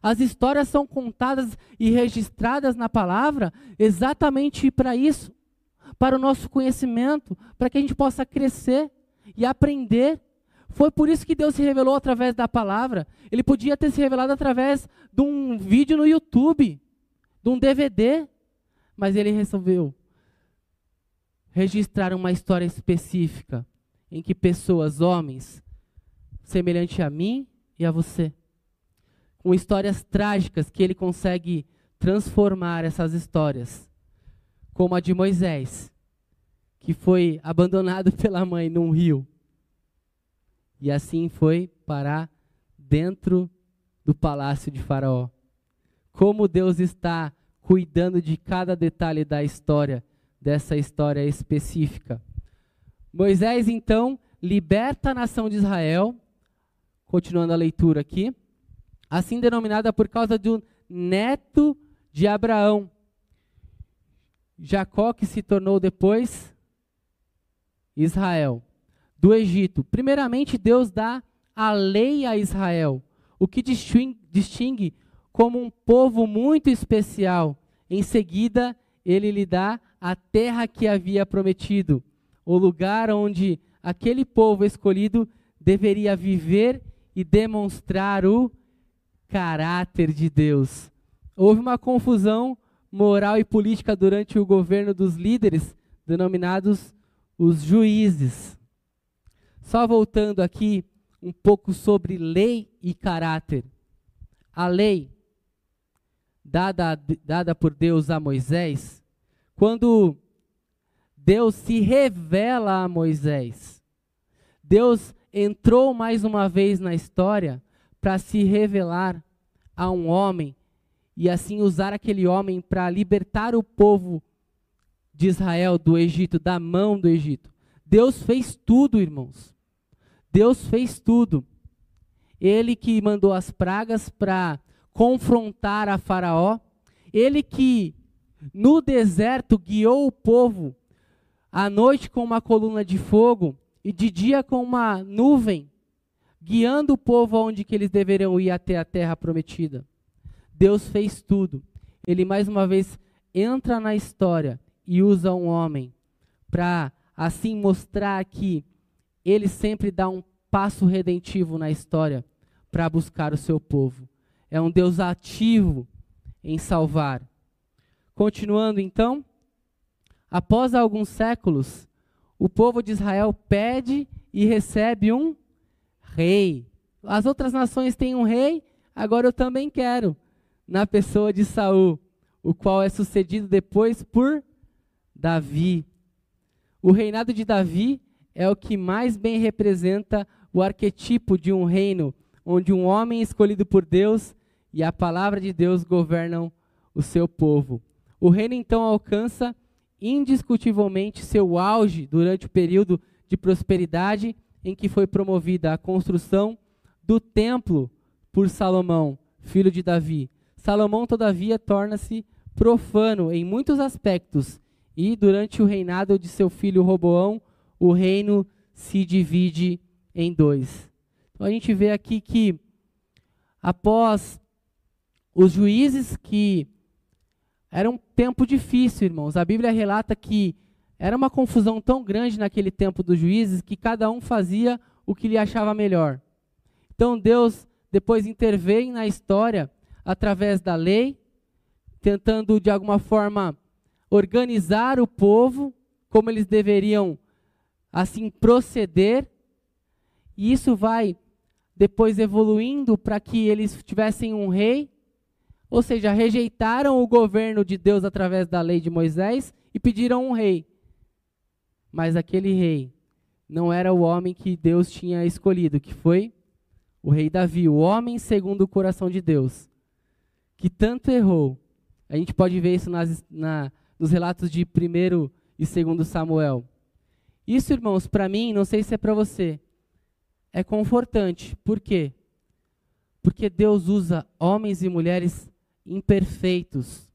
as histórias são contadas e registradas na palavra exatamente para isso, para o nosso conhecimento, para que a gente possa crescer e aprender. Foi por isso que Deus se revelou através da palavra. Ele podia ter se revelado através de um vídeo no YouTube, de um DVD, mas ele resolveu registrar uma história específica em que pessoas, homens, semelhante a mim e a você. Com histórias trágicas que ele consegue transformar essas histórias, como a de Moisés, que foi abandonado pela mãe num rio. E assim foi parar dentro do palácio de Faraó. Como Deus está cuidando de cada detalhe da história, dessa história específica. Moisés, então, liberta a nação de Israel continuando a leitura aqui, assim denominada por causa do neto de Abraão. Jacó, que se tornou depois Israel, do Egito. Primeiramente, Deus dá a lei a Israel, o que distingue como um povo muito especial. Em seguida, ele lhe dá a terra que havia prometido, o lugar onde aquele povo escolhido deveria viver e demonstrar o caráter de Deus. Houve uma confusão moral e política durante o governo dos líderes, denominados os juízes. Só voltando aqui um pouco sobre lei e caráter. A lei dada, dada por Deus a Moisés, quando Deus se revela a Moisés, Deus entrou mais uma vez na história para se revelar a um homem e assim usar aquele homem para libertar o povo de Israel do Egito, da mão do Egito. Deus fez tudo, irmãos. Deus fez tudo. ele que mandou as pragas para confrontar a Faraó, ele que no deserto guiou o povo à noite com uma coluna de fogo e de dia com uma nuvem, guiando o povo aonde que eles deveriam ir até a terra prometida. Deus fez tudo. Ele mais uma vez entra na história e usa um homem para assim mostrar que ele sempre dá um passo redentivo na história para buscar o seu povo. É um Deus ativo em salvar. Continuando então, após alguns séculos, o povo de Israel pede e recebe um rei. As outras nações têm um rei, agora eu também quero, na pessoa de Saul, o qual é sucedido depois por Davi. O reinado de Davi é o que mais bem representa o arquetipo de um reino onde um homem escolhido por Deus e a palavra de Deus governam o seu povo. O reino então alcança indiscutivelmente seu auge durante o período de prosperidade em que foi promovida a construção do templo por Salomão, filho de Davi. Salomão, todavia, torna-se profano em muitos aspectos e durante o reinado de seu filho Roboão, o reino se divide em dois. Então a gente vê aqui que após os juízes que era um tempo difícil, irmãos. A Bíblia relata que era uma confusão tão grande naquele tempo dos juízes que cada um fazia o que lhe achava melhor. Então Deus depois intervém na história através da lei, tentando de alguma forma organizar o povo, como eles deveriam assim proceder, e isso vai depois evoluindo para que eles tivessem um rei, ou seja, rejeitaram o governo de Deus através da lei de Moisés e pediram um rei. Mas aquele rei não era o homem que Deus tinha escolhido, que foi o rei Davi, o homem segundo o coração de Deus, que tanto errou. A gente pode ver isso nas, na, nos relatos de 1 e 2 Samuel. Isso, irmãos, para mim, não sei se é para você, é confortante. Por quê? Porque Deus usa homens e mulheres imperfeitos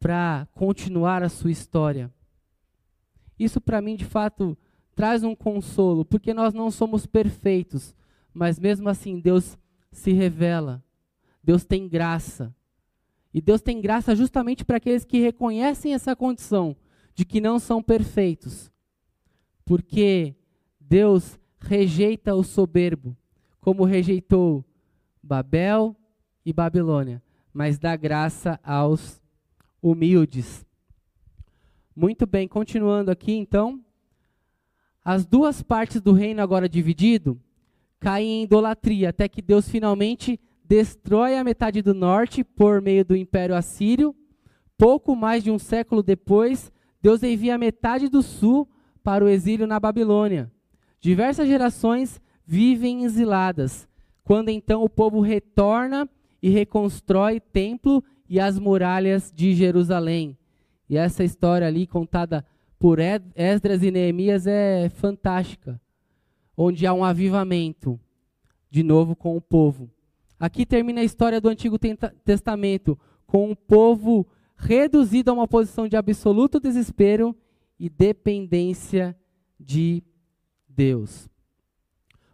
para continuar a sua história. Isso para mim, de fato, traz um consolo, porque nós não somos perfeitos, mas mesmo assim Deus se revela. Deus tem graça. E Deus tem graça justamente para aqueles que reconhecem essa condição de que não são perfeitos. Porque Deus rejeita o soberbo, como rejeitou Babel e Babilônia, mas dá graça aos humildes. Muito bem, continuando aqui então. As duas partes do reino agora dividido caem em idolatria, até que Deus finalmente destrói a metade do norte por meio do Império Assírio. Pouco mais de um século depois, Deus envia a metade do sul para o exílio na Babilônia. Diversas gerações vivem exiladas, quando então o povo retorna e reconstrói templo e as muralhas de Jerusalém. E essa história ali contada por Esdras e Neemias é fantástica, onde há um avivamento de novo com o povo. Aqui termina a história do Antigo Testamento, com um povo reduzido a uma posição de absoluto desespero e dependência de Deus.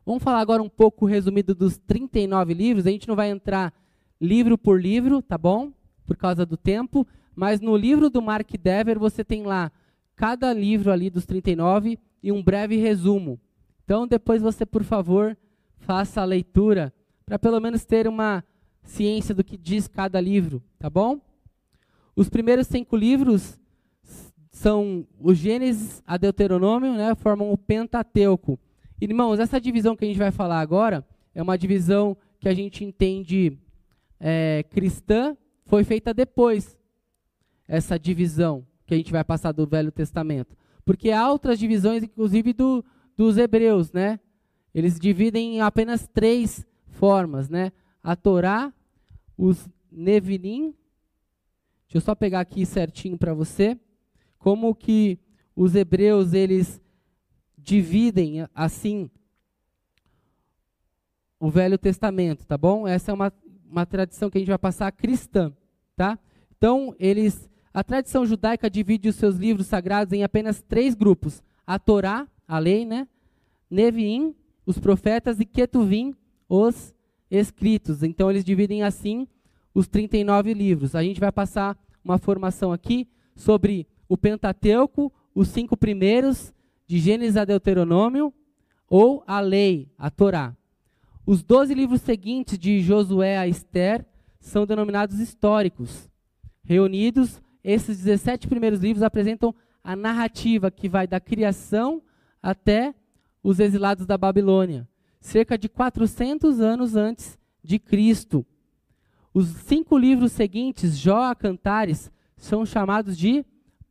Vamos falar agora um pouco resumido dos 39 livros. A gente não vai entrar livro por livro, tá bom? Por causa do tempo. Mas no livro do Mark Dever, você tem lá cada livro ali dos 39 e um breve resumo. Então, depois você, por favor, faça a leitura para pelo menos ter uma ciência do que diz cada livro, tá bom? Os primeiros cinco livros são o Gênesis a Deuteronômio, né, formam o Pentateuco. Irmãos, essa divisão que a gente vai falar agora é uma divisão que a gente entende é, cristã, foi feita depois, essa divisão que a gente vai passar do Velho Testamento. Porque há outras divisões, inclusive do, dos hebreus, né? Eles dividem em apenas três formas, né? A Torá, os Nevilim, deixa eu só pegar aqui certinho para você, como que os hebreus eles dividem assim o Velho Testamento, tá bom? Essa é uma, uma tradição que a gente vai passar cristã, tá? Então, eles, a tradição judaica divide os seus livros sagrados em apenas três grupos: a Torá, a lei, né? Neviim, os profetas e Ketuvim, os escritos. Então, eles dividem assim os 39 livros. A gente vai passar uma formação aqui sobre o Pentateuco, os cinco primeiros, de Gênesis a Deuteronômio, ou a lei, a Torá. Os doze livros seguintes de Josué a Esther são denominados históricos. Reunidos, esses 17 primeiros livros apresentam a narrativa que vai da criação até os exilados da Babilônia, cerca de 400 anos antes de Cristo. Os cinco livros seguintes, Jó a Cantares, são chamados de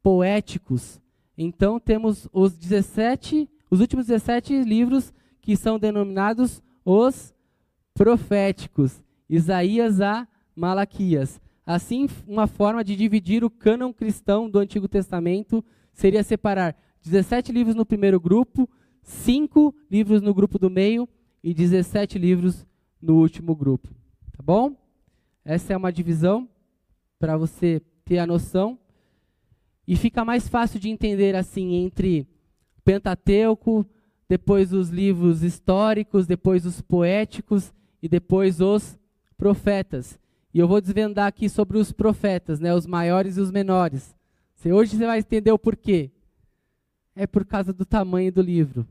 poéticos. Então temos os 17, os últimos 17 livros que são denominados os proféticos, Isaías a Malaquias. Assim, uma forma de dividir o cânon cristão do Antigo Testamento seria separar 17 livros no primeiro grupo, 5 livros no grupo do meio e 17 livros no último grupo. Tá bom? Essa é uma divisão para você ter a noção. E fica mais fácil de entender assim entre Pentateuco, depois os livros históricos, depois os poéticos e depois os profetas. E eu vou desvendar aqui sobre os profetas, né, os maiores e os menores. Se hoje você vai entender o porquê. É por causa do tamanho do livro,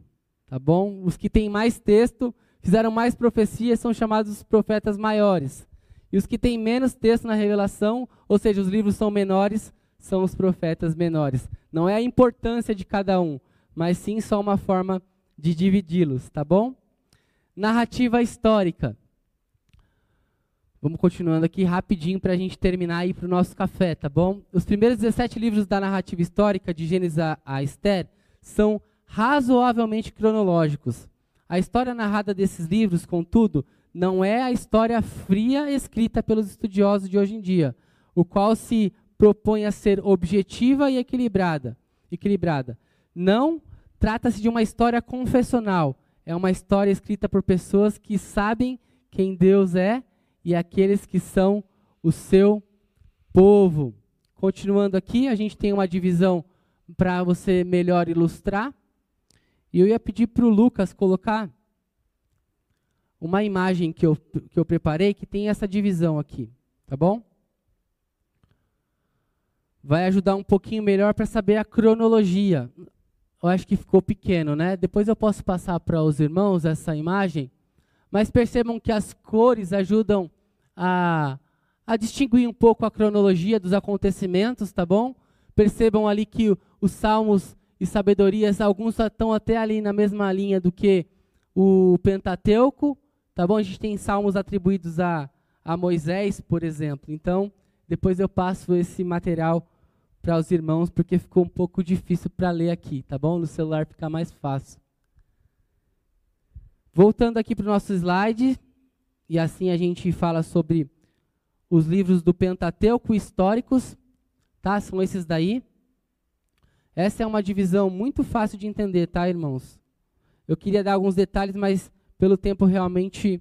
tá bom? Os que têm mais texto, fizeram mais profecias, são chamados os profetas maiores. E os que têm menos texto na revelação, ou seja, os livros são menores, são os profetas menores. Não é a importância de cada um, mas sim só uma forma de dividi-los, tá bom? Narrativa histórica. Vamos continuando aqui rapidinho para a gente terminar ir para o nosso café, tá bom? Os primeiros 17 livros da narrativa histórica, de Gênesis a Esther, são razoavelmente cronológicos. A história narrada desses livros, contudo, não é a história fria escrita pelos estudiosos de hoje em dia, o qual se propõe a ser objetiva e equilibrada. equilibrada. Não trata-se de uma história confessional, é uma história escrita por pessoas que sabem quem Deus é e aqueles que são o seu povo. Continuando aqui, a gente tem uma divisão para você melhor ilustrar. E eu ia pedir para o Lucas colocar uma imagem que eu, que eu preparei que tem essa divisão aqui, tá bom? Vai ajudar um pouquinho melhor para saber a cronologia eu acho que ficou pequeno, né? Depois eu posso passar para os irmãos essa imagem, mas percebam que as cores ajudam a, a distinguir um pouco a cronologia dos acontecimentos, tá bom? Percebam ali que os salmos e sabedorias, alguns estão até ali na mesma linha do que o Pentateuco, tá bom? A gente tem salmos atribuídos a, a Moisés, por exemplo. Então, depois eu passo esse material para os irmãos, porque ficou um pouco difícil para ler aqui, tá bom? No celular fica mais fácil. Voltando aqui para o nosso slide, e assim a gente fala sobre os livros do Pentateuco históricos, tá? São esses daí. Essa é uma divisão muito fácil de entender, tá, irmãos? Eu queria dar alguns detalhes, mas pelo tempo realmente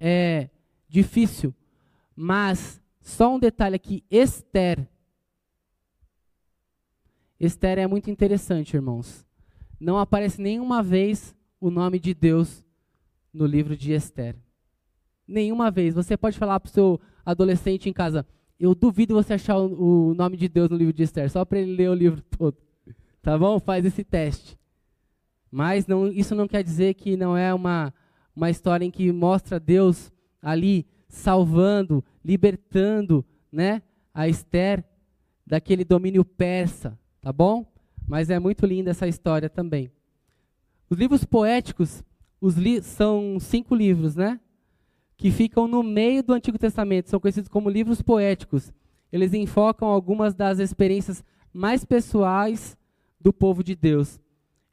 é difícil. Mas só um detalhe aqui, Esther Esther é muito interessante, irmãos. Não aparece nenhuma vez o nome de Deus no livro de Esther. Nenhuma vez. Você pode falar para o seu adolescente em casa, eu duvido você achar o, o nome de Deus no livro de Esther, só para ele ler o livro todo. Tá bom? Faz esse teste. Mas não, isso não quer dizer que não é uma, uma história em que mostra Deus ali salvando, libertando né, a Esther daquele domínio persa tá bom? Mas é muito linda essa história também. Os livros poéticos, os li são cinco livros, né? Que ficam no meio do Antigo Testamento, são conhecidos como livros poéticos. Eles enfocam algumas das experiências mais pessoais do povo de Deus.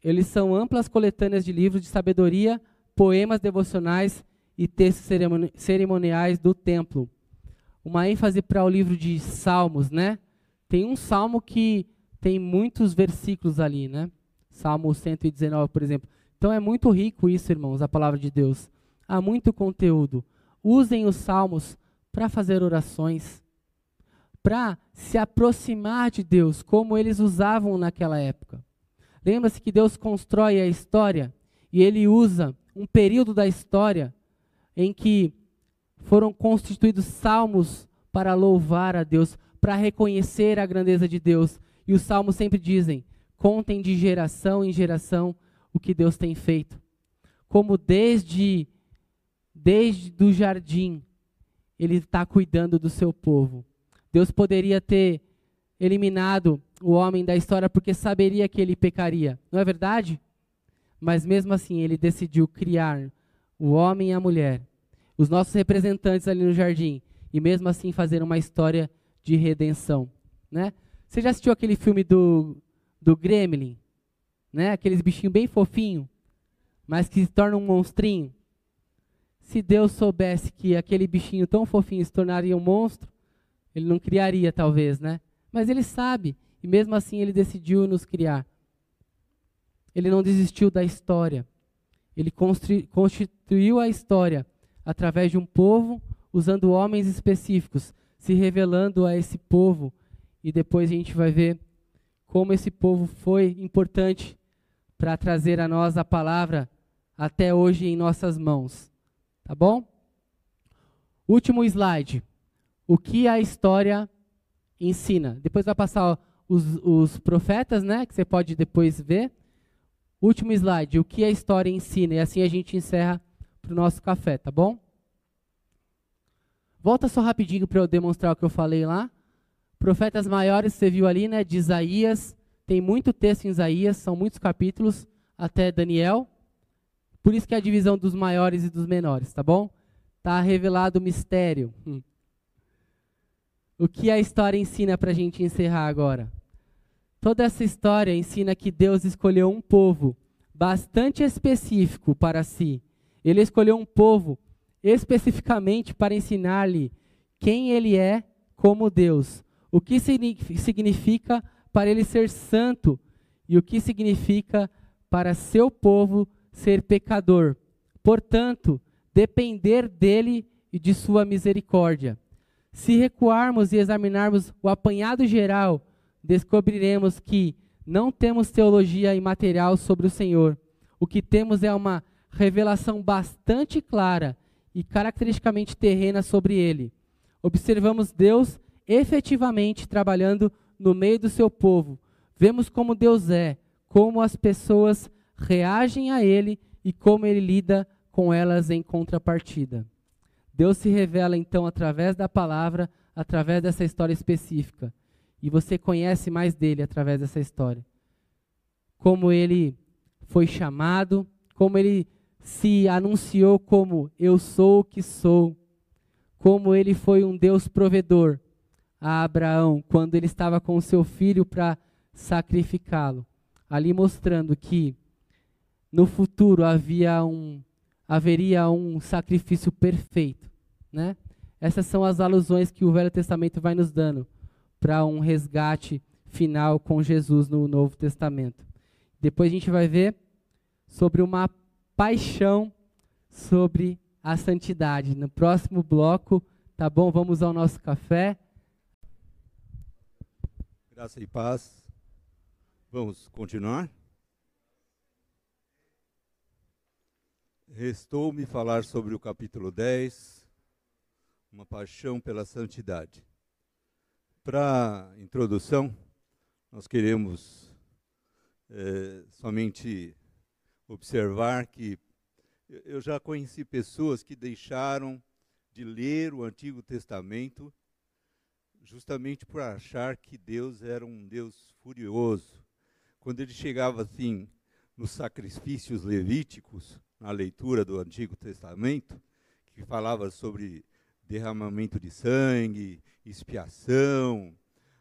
Eles são amplas coletâneas de livros de sabedoria, poemas devocionais e textos cerimoniais do templo. Uma ênfase para o livro de Salmos, né? Tem um salmo que tem muitos versículos ali, né? Salmo 119, por exemplo. Então é muito rico isso, irmãos, a palavra de Deus. há muito conteúdo. Usem os salmos para fazer orações, para se aproximar de Deus, como eles usavam naquela época. Lembra-se que Deus constrói a história e ele usa um período da história em que foram constituídos salmos para louvar a Deus, para reconhecer a grandeza de Deus. E os salmos sempre dizem: contem de geração em geração o que Deus tem feito. Como desde desde do jardim ele está cuidando do seu povo. Deus poderia ter eliminado o homem da história porque saberia que ele pecaria, não é verdade? Mas mesmo assim ele decidiu criar o homem e a mulher, os nossos representantes ali no jardim, e mesmo assim fazer uma história de redenção, né? Você já assistiu aquele filme do, do Gremlin? Né? Aqueles bichinhos bem fofinho, mas que se tornam um monstrinho. Se Deus soubesse que aquele bichinho tão fofinho se tornaria um monstro, ele não criaria talvez, né? Mas ele sabe, e mesmo assim ele decidiu nos criar. Ele não desistiu da história. Ele constituiu a história através de um povo, usando homens específicos, se revelando a esse povo. E depois a gente vai ver como esse povo foi importante para trazer a nós a palavra até hoje em nossas mãos. Tá bom? Último slide. O que a história ensina? Depois vai passar os, os profetas, né? Que você pode depois ver. Último slide. O que a história ensina? E assim a gente encerra para o nosso café, tá bom? Volta só rapidinho para eu demonstrar o que eu falei lá. Profetas maiores, você viu ali, né? De Isaías. Tem muito texto em Isaías, são muitos capítulos, até Daniel. Por isso que é a divisão dos maiores e dos menores, tá bom? Tá revelado o mistério. Hum. O que a história ensina para a gente encerrar agora? Toda essa história ensina que Deus escolheu um povo bastante específico para si. Ele escolheu um povo especificamente para ensinar-lhe quem ele é como Deus, o que significa para ele ser santo e o que significa para seu povo ser pecador. Portanto, depender dele e de sua misericórdia. Se recuarmos e examinarmos o apanhado geral, descobriremos que não temos teologia imaterial sobre o Senhor. O que temos é uma revelação bastante clara e caracteristicamente terrena sobre ele. Observamos Deus efetivamente trabalhando no meio do seu povo. Vemos como Deus é, como as pessoas reagem a ele e como ele lida com elas em contrapartida. Deus se revela então através da palavra, através dessa história específica. E você conhece mais dele através dessa história. Como ele foi chamado, como ele se anunciou como eu sou o que sou, como ele foi um Deus provedor a Abraão quando ele estava com o seu filho para sacrificá-lo, ali mostrando que no futuro havia um haveria um sacrifício perfeito, né? Essas são as alusões que o Velho Testamento vai nos dando para um resgate final com Jesus no Novo Testamento. Depois a gente vai ver sobre uma paixão sobre a santidade. No próximo bloco, tá bom? Vamos ao nosso café. Graça e paz. Vamos continuar? Restou-me falar sobre o capítulo 10, uma paixão pela santidade. Para introdução, nós queremos é, somente observar que eu já conheci pessoas que deixaram de ler o Antigo Testamento justamente por achar que Deus era um Deus furioso. Quando ele chegava assim nos sacrifícios levíticos, na leitura do Antigo Testamento, que falava sobre derramamento de sangue, expiação,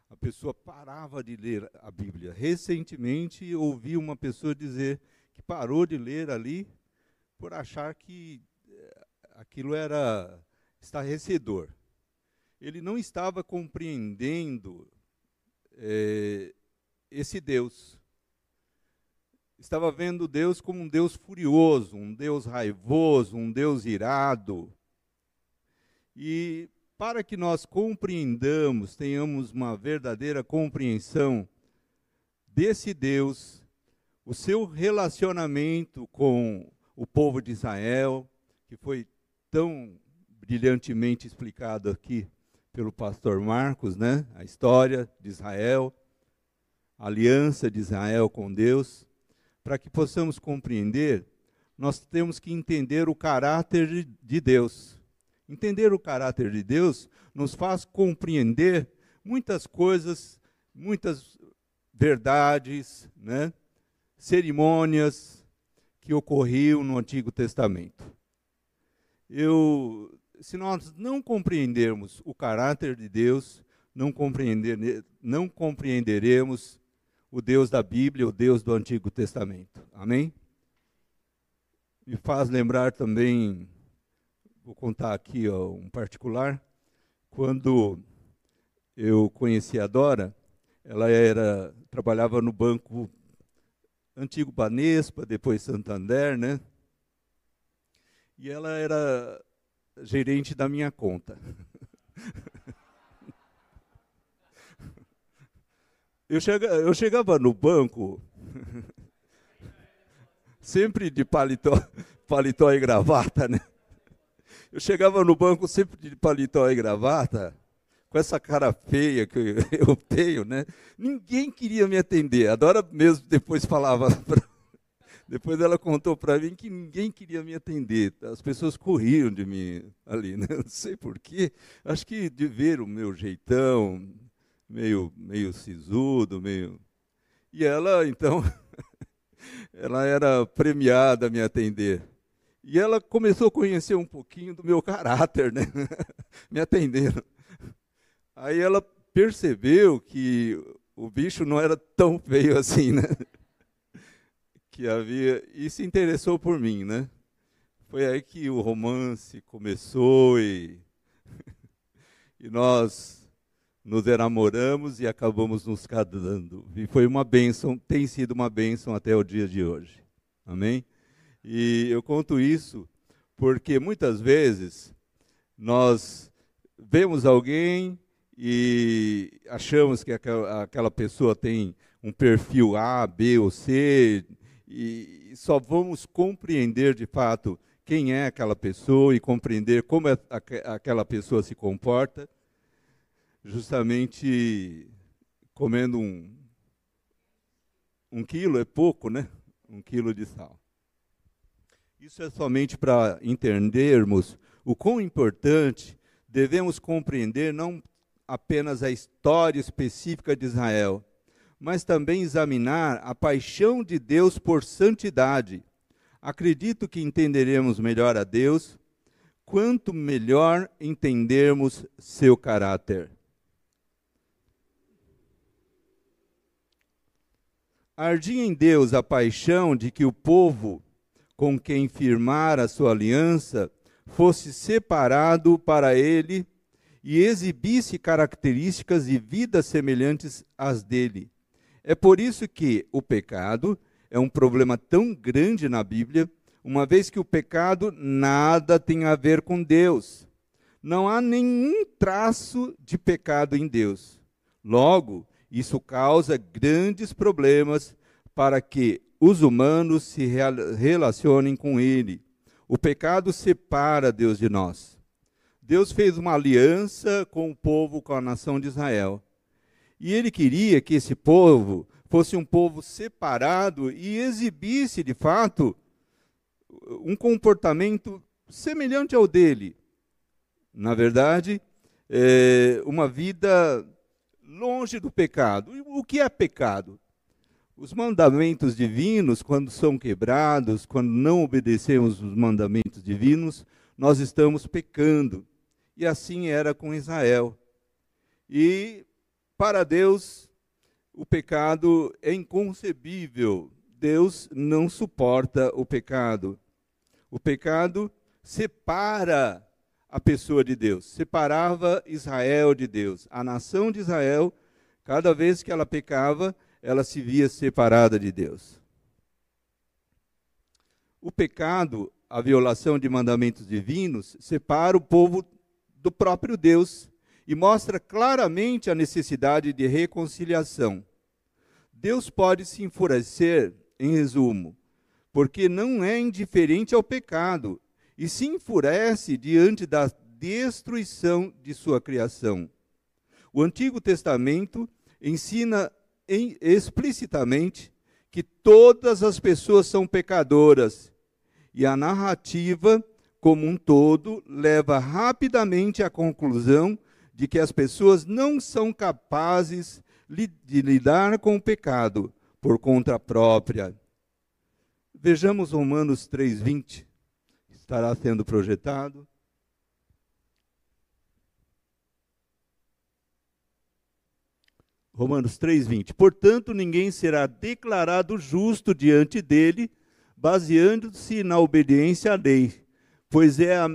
a pessoa parava de ler a Bíblia. Recentemente ouvi uma pessoa dizer que parou de ler ali por achar que eh, aquilo era estarrecedor ele não estava compreendendo é, esse Deus. estava vendo Deus como um Deus furioso, um Deus raivoso, um Deus irado. E para que nós compreendamos, tenhamos uma verdadeira compreensão desse Deus, o seu relacionamento com o povo de Israel, que foi tão brilhantemente explicado aqui pelo pastor Marcos, né? A história de Israel, a aliança de Israel com Deus. Para que possamos compreender, nós temos que entender o caráter de Deus. Entender o caráter de Deus nos faz compreender muitas coisas, muitas verdades, né? cerimônias que ocorriam no Antigo Testamento. Eu, se nós não compreendermos o caráter de Deus, não, compreender, não compreenderemos o Deus da Bíblia, o Deus do Antigo Testamento. Amém? Me faz lembrar também, vou contar aqui ó, um particular, quando eu conheci a Dora, ela era trabalhava no banco antigo Banespa, depois Santander, né? E ela era gerente da minha conta. Eu, chega, eu chegava no banco, sempre de paletó, paletó e gravata, né? Eu chegava no banco sempre de paletó e gravata, com essa cara feia que eu tenho, né? Ninguém queria me atender. A mesmo depois falava. Depois ela contou para mim que ninguém queria me atender. As pessoas corriam de mim ali, né? Não sei porquê. Acho que de ver o meu jeitão, meio, meio sisudo, meio. E ela, então, ela era premiada a me atender. E ela começou a conhecer um pouquinho do meu caráter, né? me atendendo. Aí ela percebeu que o bicho não era tão feio assim, né? Que havia e se interessou por mim, né? Foi aí que o romance começou e e nós nos enamoramos e acabamos nos casando. E foi uma bênção, tem sido uma bênção até o dia de hoje. Amém? E eu conto isso porque muitas vezes nós vemos alguém e achamos que aquela pessoa tem um perfil A, B ou C, e só vamos compreender de fato quem é aquela pessoa e compreender como é aquela pessoa se comporta justamente comendo um, um quilo é pouco, né? Um quilo de sal. Isso é somente para entendermos o quão importante devemos compreender não apenas a história específica de Israel, mas também examinar a paixão de Deus por santidade. Acredito que entenderemos melhor a Deus quanto melhor entendermos seu caráter. Ardia em Deus a paixão de que o povo com quem firmara sua aliança fosse separado para ele e exibisse características e vidas semelhantes às dele. É por isso que o pecado é um problema tão grande na Bíblia, uma vez que o pecado nada tem a ver com Deus. Não há nenhum traço de pecado em Deus. Logo, isso causa grandes problemas para que os humanos se relacionem com Ele. O pecado separa Deus de nós. Deus fez uma aliança com o povo, com a nação de Israel. E ele queria que esse povo fosse um povo separado e exibisse, de fato, um comportamento semelhante ao dele. Na verdade, é uma vida longe do pecado. O que é pecado? Os mandamentos divinos, quando são quebrados, quando não obedecemos os mandamentos divinos, nós estamos pecando. E assim era com Israel. E para Deus, o pecado é inconcebível. Deus não suporta o pecado. O pecado separa a pessoa de Deus, separava Israel de Deus. A nação de Israel, cada vez que ela pecava, ela se via separada de Deus. o pecado, a violação de mandamentos divinos, separa o povo do próprio Deus e mostra claramente a necessidade de reconciliação. Deus pode se enfurecer, em resumo, porque não é indiferente ao pecado e se enfurece diante da destruição de sua criação. O Antigo Testamento ensina explicitamente que todas as pessoas são pecadoras e a narrativa, como um todo, leva rapidamente à conclusão de que as pessoas não são capazes de lidar com o pecado por conta própria. Vejamos Romanos 3:20. Estará sendo projetado. Romanos 3:20. Portanto, ninguém será declarado justo diante dele, baseando-se na obediência à lei, pois é a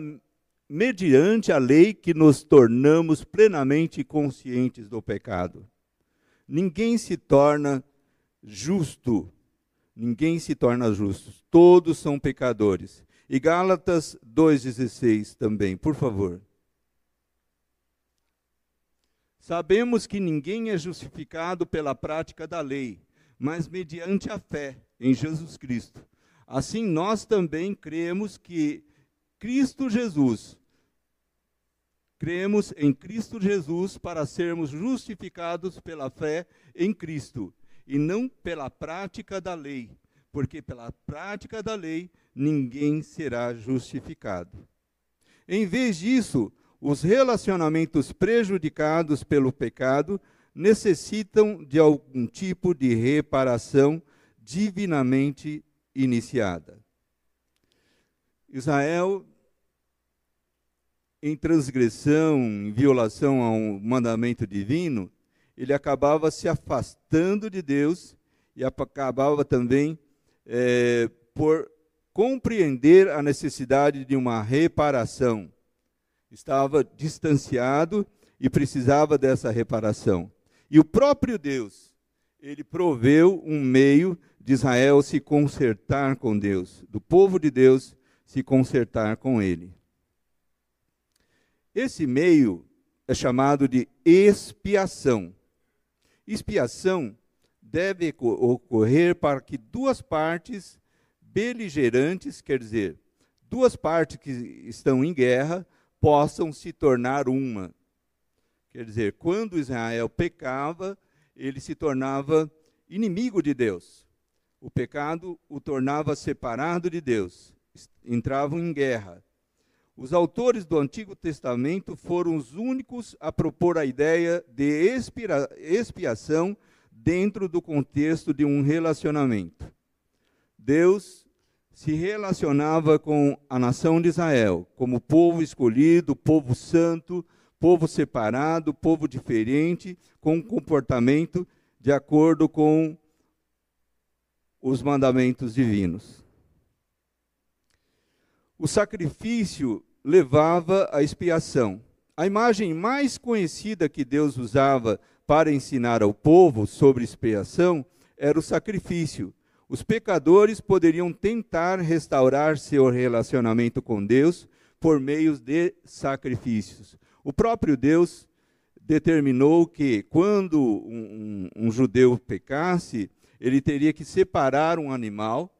mediante a lei que nos tornamos plenamente conscientes do pecado. Ninguém se torna justo, ninguém se torna justo, todos são pecadores. E Gálatas 2,16 também, por favor. Sabemos que ninguém é justificado pela prática da lei, mas mediante a fé em Jesus Cristo. Assim, nós também cremos que Cristo Jesus cremos em Cristo Jesus para sermos justificados pela fé em Cristo e não pela prática da lei, porque pela prática da lei ninguém será justificado. Em vez disso, os relacionamentos prejudicados pelo pecado necessitam de algum tipo de reparação divinamente iniciada. Israel em transgressão, em violação a um mandamento divino, ele acabava se afastando de Deus e acabava também é, por compreender a necessidade de uma reparação. Estava distanciado e precisava dessa reparação. E o próprio Deus, ele proveu um meio de Israel se consertar com Deus, do povo de Deus se consertar com ele. Esse meio é chamado de expiação. Expiação deve ocorrer para que duas partes beligerantes, quer dizer, duas partes que estão em guerra, possam se tornar uma. Quer dizer, quando Israel pecava, ele se tornava inimigo de Deus. O pecado o tornava separado de Deus. Entravam em guerra. Os autores do Antigo Testamento foram os únicos a propor a ideia de expiação dentro do contexto de um relacionamento. Deus se relacionava com a nação de Israel como povo escolhido, povo santo, povo separado, povo diferente, com um comportamento de acordo com os mandamentos divinos. O sacrifício levava à expiação. A imagem mais conhecida que Deus usava para ensinar ao povo sobre expiação era o sacrifício. Os pecadores poderiam tentar restaurar seu relacionamento com Deus por meio de sacrifícios. O próprio Deus determinou que, quando um, um, um judeu pecasse, ele teria que separar um animal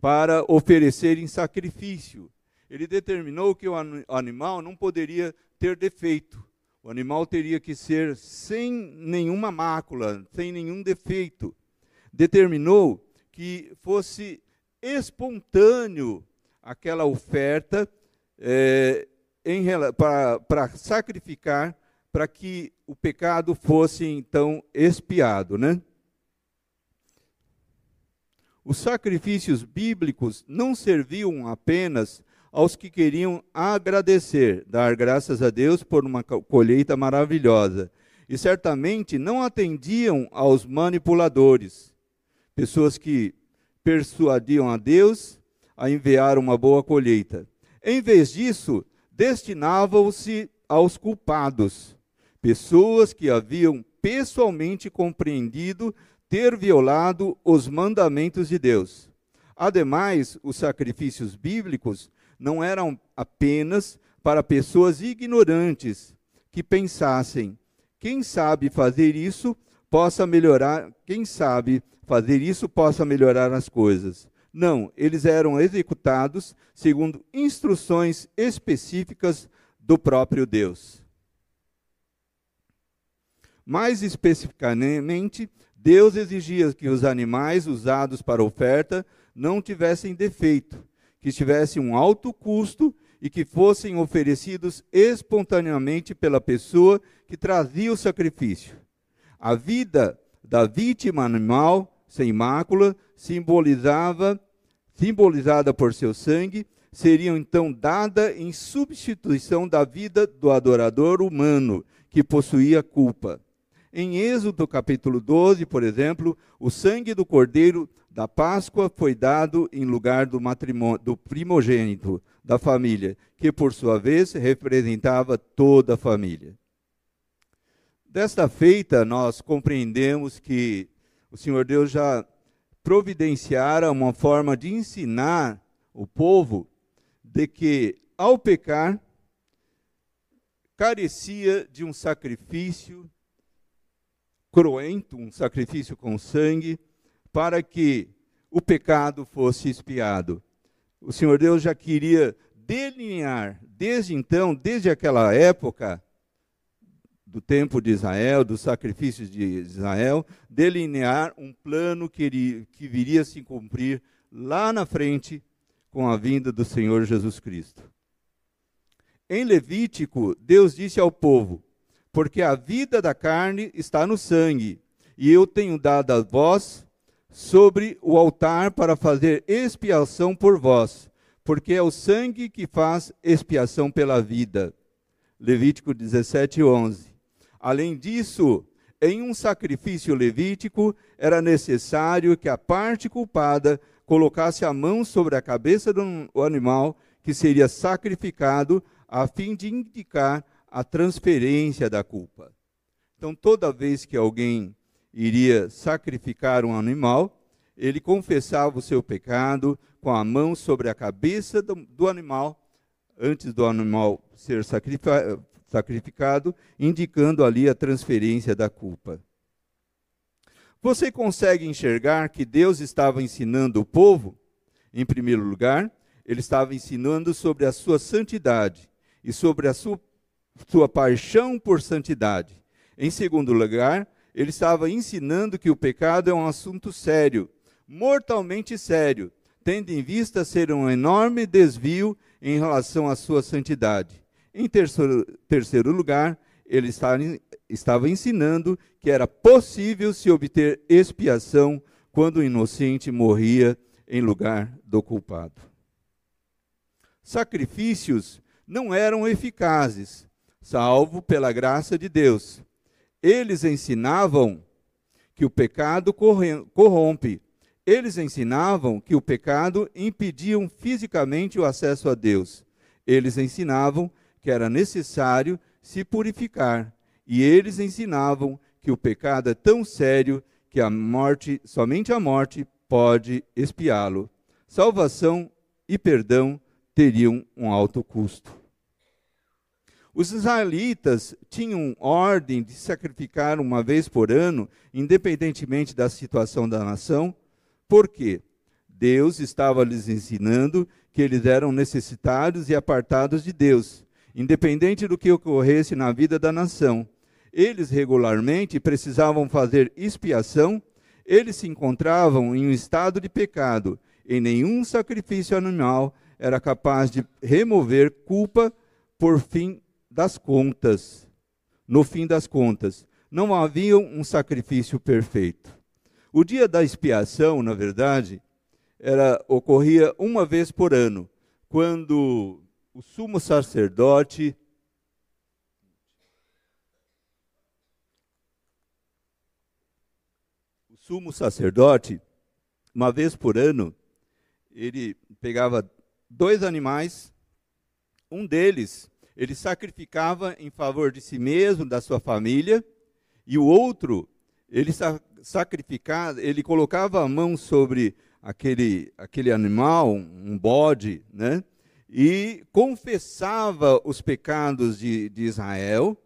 para oferecer em sacrifício ele determinou que o animal não poderia ter defeito. O animal teria que ser sem nenhuma mácula, sem nenhum defeito. Determinou que fosse espontâneo aquela oferta é, para sacrificar, para que o pecado fosse então expiado, né? Os sacrifícios bíblicos não serviam apenas aos que queriam agradecer, dar graças a Deus por uma colheita maravilhosa. E certamente não atendiam aos manipuladores, pessoas que persuadiam a Deus a enviar uma boa colheita. Em vez disso, destinavam-se aos culpados, pessoas que haviam pessoalmente compreendido ter violado os mandamentos de Deus. Ademais, os sacrifícios bíblicos não eram apenas para pessoas ignorantes que pensassem, quem sabe fazer isso possa melhorar, quem sabe fazer isso possa melhorar as coisas. Não, eles eram executados segundo instruções específicas do próprio Deus. Mais especificamente, Deus exigia que os animais usados para oferta não tivessem defeito, que tivessem um alto custo e que fossem oferecidos espontaneamente pela pessoa que trazia o sacrifício. A vida da vítima animal sem mácula simbolizava simbolizada por seu sangue seriam então dada em substituição da vida do adorador humano que possuía culpa. Em Êxodo capítulo 12, por exemplo, o sangue do cordeiro da Páscoa foi dado em lugar do, do primogênito da família, que por sua vez representava toda a família. Desta feita, nós compreendemos que o Senhor Deus já providenciara uma forma de ensinar o povo de que, ao pecar, carecia de um sacrifício cruento, um sacrifício com sangue, para que o pecado fosse expiado. O Senhor Deus já queria delinear, desde então, desde aquela época, do tempo de Israel, dos sacrifícios de Israel, delinear um plano que, que viria a se cumprir lá na frente com a vinda do Senhor Jesus Cristo. Em Levítico, Deus disse ao povo: Porque a vida da carne está no sangue, e eu tenho dado a vós sobre o altar para fazer expiação por vós, porque é o sangue que faz expiação pela vida. Levítico 17, 11. Além disso, em um sacrifício levítico, era necessário que a parte culpada colocasse a mão sobre a cabeça do animal que seria sacrificado, a fim de indicar a transferência da culpa. Então, toda vez que alguém iria sacrificar um animal, ele confessava o seu pecado com a mão sobre a cabeça do, do animal, antes do animal ser sacrificado, sacrificado, indicando ali a transferência da culpa. Você consegue enxergar que Deus estava ensinando o povo? Em primeiro lugar, ele estava ensinando sobre a sua santidade e sobre a sua, sua paixão por santidade. Em segundo lugar, ele estava ensinando que o pecado é um assunto sério, mortalmente sério, tendo em vista ser um enorme desvio em relação à sua santidade. Em terceiro, terceiro lugar, ele estava ensinando que era possível se obter expiação quando o inocente morria em lugar do culpado. Sacrifícios não eram eficazes, salvo pela graça de Deus. Eles ensinavam que o pecado corrompe. Eles ensinavam que o pecado impediam fisicamente o acesso a Deus. Eles ensinavam que era necessário se purificar, e eles ensinavam que o pecado é tão sério que a morte, somente a morte pode expiá-lo. Salvação e perdão teriam um alto custo. Os israelitas tinham ordem de sacrificar uma vez por ano, independentemente da situação da nação. Por quê? Deus estava lhes ensinando que eles eram necessitados e apartados de Deus independente do que ocorresse na vida da nação. Eles regularmente precisavam fazer expiação, eles se encontravam em um estado de pecado, e nenhum sacrifício animal era capaz de remover culpa por fim das contas. No fim das contas, não havia um sacrifício perfeito. O dia da expiação, na verdade, era ocorria uma vez por ano, quando o sumo sacerdote o sumo sacerdote uma vez por ano ele pegava dois animais um deles ele sacrificava em favor de si mesmo da sua família e o outro ele sacrificava, ele colocava a mão sobre aquele, aquele animal, um bode, né? e confessava os pecados de, de Israel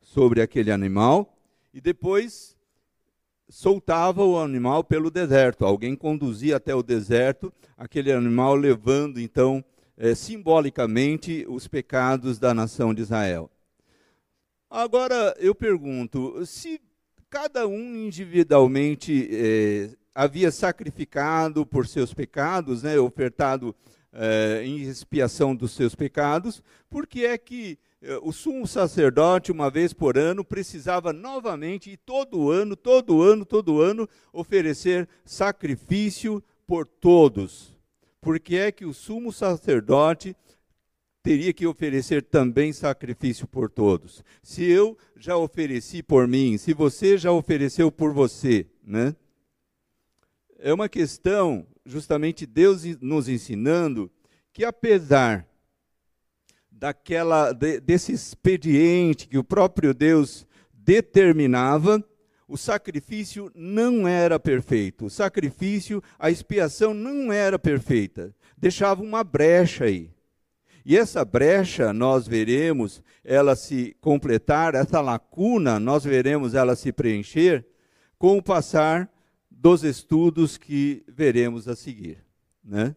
sobre aquele animal, e depois soltava o animal pelo deserto. Alguém conduzia até o deserto aquele animal, levando então é, simbolicamente os pecados da nação de Israel. Agora eu pergunto: se cada um individualmente é, havia sacrificado por seus pecados, né, ofertado é, em expiação dos seus pecados, por que é que o sumo sacerdote, uma vez por ano, precisava novamente, e todo ano, todo ano, todo ano, oferecer sacrifício por todos? Por que é que o sumo sacerdote teria que oferecer também sacrifício por todos? Se eu já ofereci por mim, se você já ofereceu por você, né? É uma questão, justamente Deus nos ensinando que apesar daquela de, desse expediente que o próprio Deus determinava, o sacrifício não era perfeito. O sacrifício, a expiação não era perfeita. Deixava uma brecha aí. E essa brecha nós veremos ela se completar, essa lacuna nós veremos ela se preencher com o passar dos estudos que veremos a seguir. Né?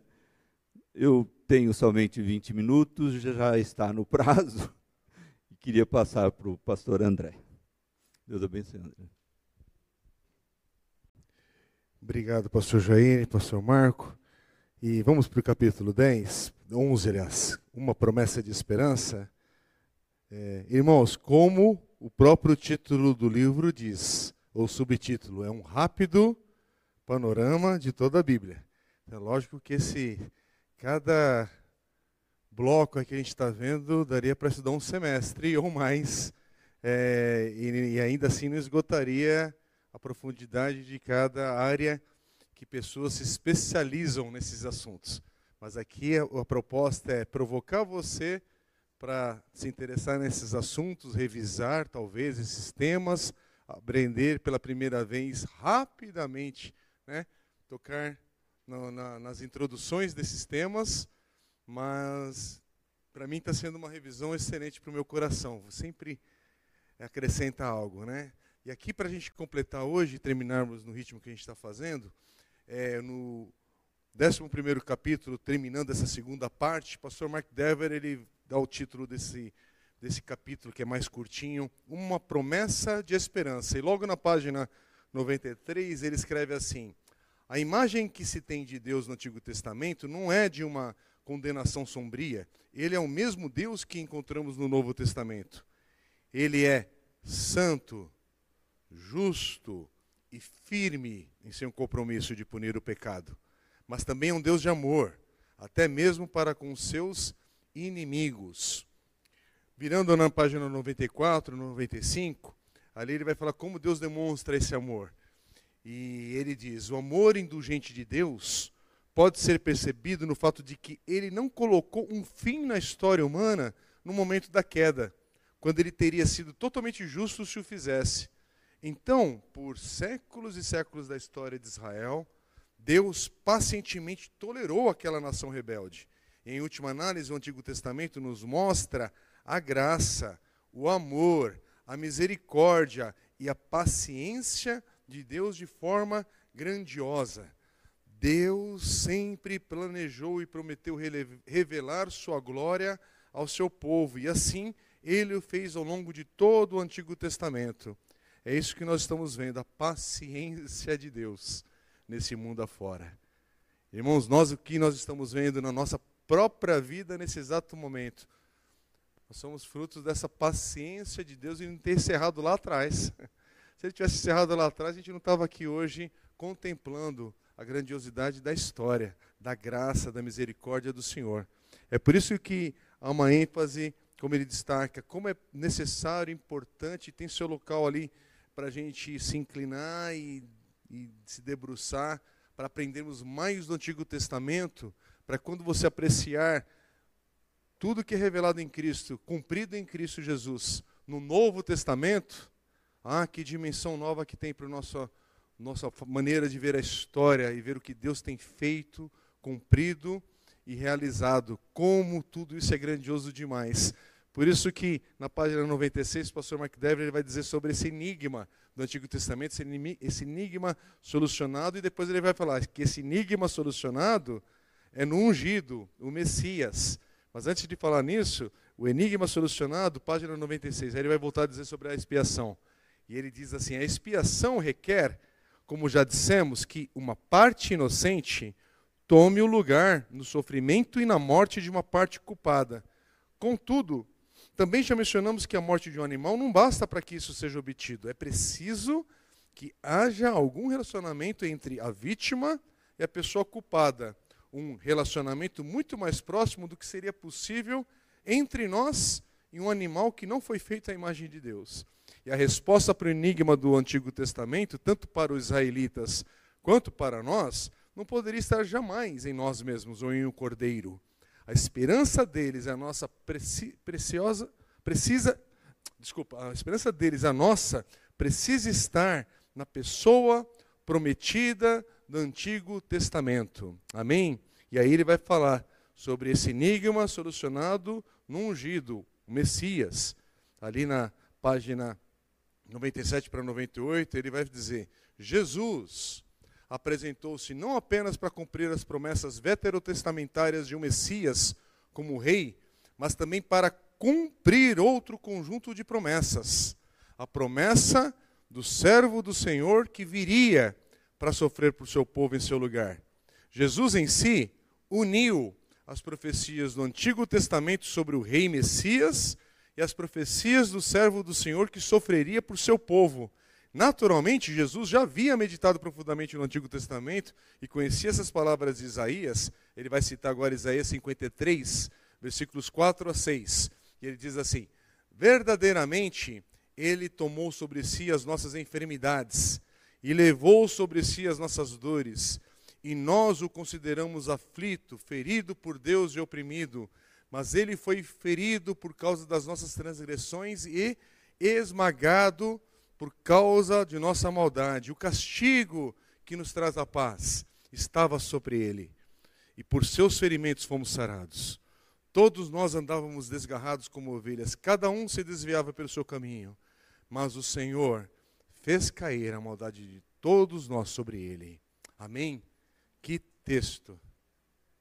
Eu tenho somente 20 minutos, já está no prazo, e queria passar para o pastor André. Deus abençoe, André. Obrigado, pastor Jair, pastor Marco. E vamos para o capítulo 10, 11, aliás, uma promessa de esperança. É, irmãos, como o próprio título do livro diz, ou subtítulo, é um rápido panorama de toda a Bíblia. É lógico que esse cada bloco que a gente está vendo daria para estudar um semestre ou mais, é, e, e ainda assim não esgotaria a profundidade de cada área que pessoas se especializam nesses assuntos. Mas aqui a, a proposta é provocar você para se interessar nesses assuntos, revisar talvez esses temas, aprender pela primeira vez rapidamente né, tocar no, na, nas introduções desses temas, mas para mim está sendo uma revisão excelente para o meu coração. Sempre acrescenta algo, né? E aqui para a gente completar hoje terminarmos no ritmo que a gente está fazendo, é, no 11 capítulo, terminando essa segunda parte, o pastor Mark Dever ele dá o título desse, desse capítulo, que é mais curtinho, Uma Promessa de Esperança. E logo na página 93, ele escreve assim: A imagem que se tem de Deus no Antigo Testamento não é de uma condenação sombria. Ele é o mesmo Deus que encontramos no Novo Testamento. Ele é santo, justo e firme em seu compromisso de punir o pecado. Mas também é um Deus de amor, até mesmo para com seus inimigos. Virando na página 94, 95, ali ele vai falar como Deus demonstra esse amor. E ele diz: o amor indulgente de Deus pode ser percebido no fato de que ele não colocou um fim na história humana no momento da queda, quando ele teria sido totalmente justo se o fizesse. Então, por séculos e séculos da história de Israel, Deus pacientemente tolerou aquela nação rebelde. Em última análise, o Antigo Testamento nos mostra a graça, o amor, a misericórdia e a paciência de Deus de forma grandiosa. Deus sempre planejou e prometeu revelar sua glória ao seu povo, e assim ele o fez ao longo de todo o Antigo Testamento. É isso que nós estamos vendo, a paciência de Deus nesse mundo afora. Irmãos, nós o que nós estamos vendo na nossa própria vida nesse exato momento, nós somos frutos dessa paciência de Deus em ter encerrado lá atrás. Se ele tivesse encerrado lá atrás, a gente não estava aqui hoje contemplando a grandiosidade da história, da graça, da misericórdia do Senhor. É por isso que há uma ênfase, como ele destaca, como é necessário, importante, tem seu local ali para a gente se inclinar e, e se debruçar, para aprendermos mais do Antigo Testamento, para quando você apreciar tudo que é revelado em Cristo, cumprido em Cristo Jesus, no Novo Testamento, Ah, que dimensão nova que tem para a nossa, nossa maneira de ver a história e ver o que Deus tem feito, cumprido e realizado. Como tudo isso é grandioso demais. Por isso que na página 96, o pastor Mark Dever vai dizer sobre esse enigma do Antigo Testamento, esse enigma solucionado, e depois ele vai falar que esse enigma solucionado é no ungido, o Messias. Mas antes de falar nisso, o enigma solucionado, página 96, aí ele vai voltar a dizer sobre a expiação. E ele diz assim: a expiação requer, como já dissemos, que uma parte inocente tome o lugar no sofrimento e na morte de uma parte culpada. Contudo, também já mencionamos que a morte de um animal não basta para que isso seja obtido. É preciso que haja algum relacionamento entre a vítima e a pessoa culpada. Um relacionamento muito mais próximo do que seria possível entre nós e um animal que não foi feito à imagem de Deus. E a resposta para o enigma do Antigo Testamento, tanto para os israelitas quanto para nós, não poderia estar jamais em nós mesmos ou em um cordeiro. A esperança deles é a nossa preci preciosa, precisa, desculpa, a esperança deles, a nossa, precisa estar na pessoa prometida do Antigo Testamento. Amém? E aí ele vai falar sobre esse enigma solucionado no ungido, o Messias. Ali na página 97 para 98, ele vai dizer: Jesus apresentou-se não apenas para cumprir as promessas veterotestamentárias de um Messias como rei, mas também para cumprir outro conjunto de promessas. A promessa do servo do Senhor que viria para sofrer por seu povo em seu lugar. Jesus em si uniu as profecias do Antigo Testamento sobre o rei Messias e as profecias do servo do Senhor que sofreria por seu povo Naturalmente, Jesus já havia meditado profundamente no Antigo Testamento e conhecia essas palavras de Isaías. Ele vai citar agora Isaías 53, versículos 4 a 6. E ele diz assim: Verdadeiramente, ele tomou sobre si as nossas enfermidades e levou sobre si as nossas dores. E nós o consideramos aflito, ferido por Deus e oprimido. Mas ele foi ferido por causa das nossas transgressões e esmagado por causa de nossa maldade. O castigo que nos traz a paz estava sobre ele, e por seus ferimentos fomos sarados. Todos nós andávamos desgarrados como ovelhas, cada um se desviava pelo seu caminho, mas o Senhor fez cair a maldade de todos nós sobre ele. Amém? Que texto,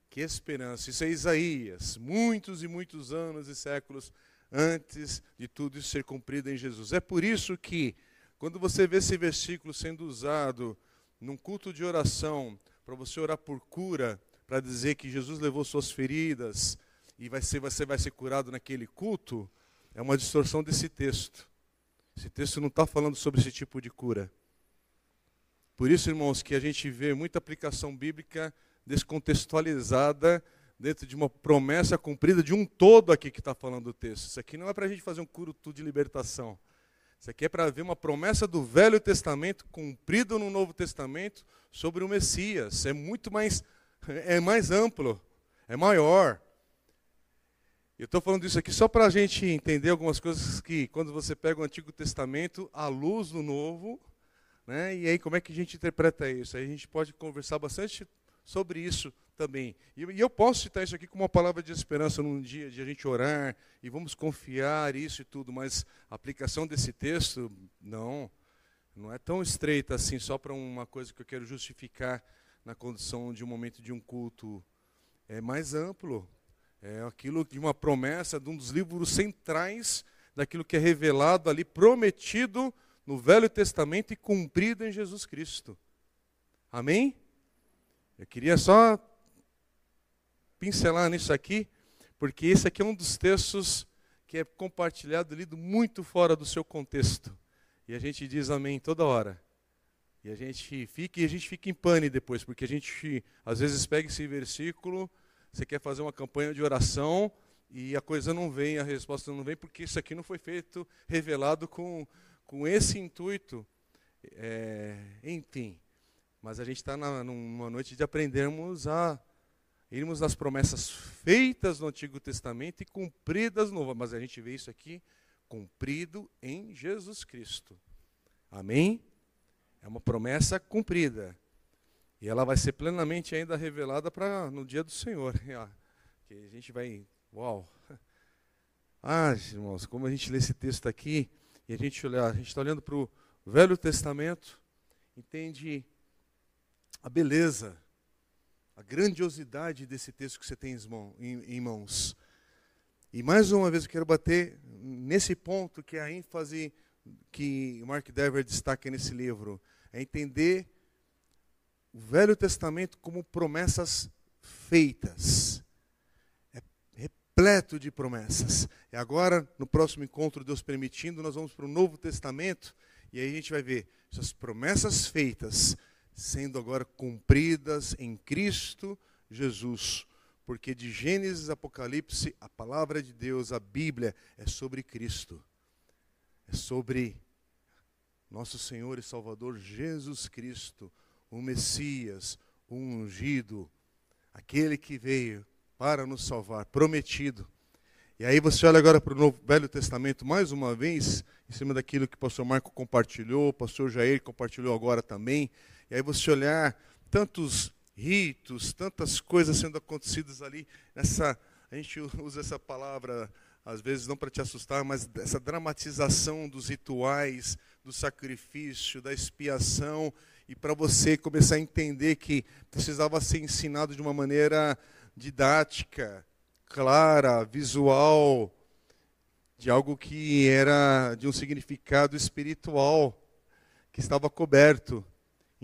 que esperança. Isso é Isaías, muitos e muitos anos e séculos antes de tudo isso ser cumprido em Jesus. É por isso que quando você vê esse versículo sendo usado num culto de oração, para você orar por cura, para dizer que Jesus levou suas feridas e vai ser, você vai ser curado naquele culto, é uma distorção desse texto. Esse texto não está falando sobre esse tipo de cura. Por isso, irmãos, que a gente vê muita aplicação bíblica descontextualizada dentro de uma promessa cumprida de um todo aqui que está falando o texto. Isso aqui não é para a gente fazer um culto de libertação. Isso aqui é para ver uma promessa do Velho Testamento cumprida no Novo Testamento sobre o Messias. É muito mais, é mais amplo, é maior. Eu estou falando isso aqui só para a gente entender algumas coisas que, quando você pega o Antigo Testamento, à luz do Novo, né, e aí como é que a gente interpreta isso? Aí a gente pode conversar bastante sobre isso também. E, eu posso citar isso aqui como uma palavra de esperança num dia de a gente orar e vamos confiar isso e tudo, mas a aplicação desse texto, não, não é tão estreita assim, só para uma coisa que eu quero justificar na condição de um momento de um culto. É mais amplo. É aquilo de uma promessa de um dos livros centrais daquilo que é revelado ali, prometido no Velho Testamento e cumprido em Jesus Cristo. Amém? Eu queria só pincelar nisso aqui, porque esse aqui é um dos textos que é compartilhado, lido muito fora do seu contexto. E a gente diz amém toda hora. E a gente fica e a gente fica em pane depois, porque a gente às vezes pega esse versículo, você quer fazer uma campanha de oração e a coisa não vem, a resposta não vem, porque isso aqui não foi feito, revelado com, com esse intuito. É, enfim, mas a gente está numa noite de aprendermos a irmos nas promessas feitas no Antigo Testamento e cumpridas no Novo. Mas a gente vê isso aqui cumprido em Jesus Cristo. Amém? É uma promessa cumprida. E ela vai ser plenamente ainda revelada para no dia do Senhor. Que a gente vai. Uau! Ah, irmãos, como a gente lê esse texto aqui, e a gente a gente está olhando para o Velho Testamento, entende a beleza, a grandiosidade desse texto que você tem em mãos. E mais uma vez eu quero bater nesse ponto que é a ênfase que Mark Dever destaca nesse livro, é entender o Velho Testamento como promessas feitas. É repleto de promessas. E agora, no próximo encontro, Deus permitindo, nós vamos para o Novo Testamento e aí a gente vai ver essas promessas feitas sendo agora cumpridas em Cristo Jesus. Porque de Gênesis a Apocalipse, a palavra de Deus, a Bíblia, é sobre Cristo. É sobre nosso Senhor e Salvador Jesus Cristo, o Messias, o ungido, aquele que veio para nos salvar, prometido. E aí você olha agora para o Novo Velho Testamento mais uma vez, em cima daquilo que o pastor Marco compartilhou, o pastor Jair compartilhou agora também. E aí você olhar tantos ritos, tantas coisas sendo acontecidas ali, nessa, a gente usa essa palavra às vezes não para te assustar, mas essa dramatização dos rituais, do sacrifício, da expiação, e para você começar a entender que precisava ser ensinado de uma maneira didática, clara, visual, de algo que era de um significado espiritual, que estava coberto.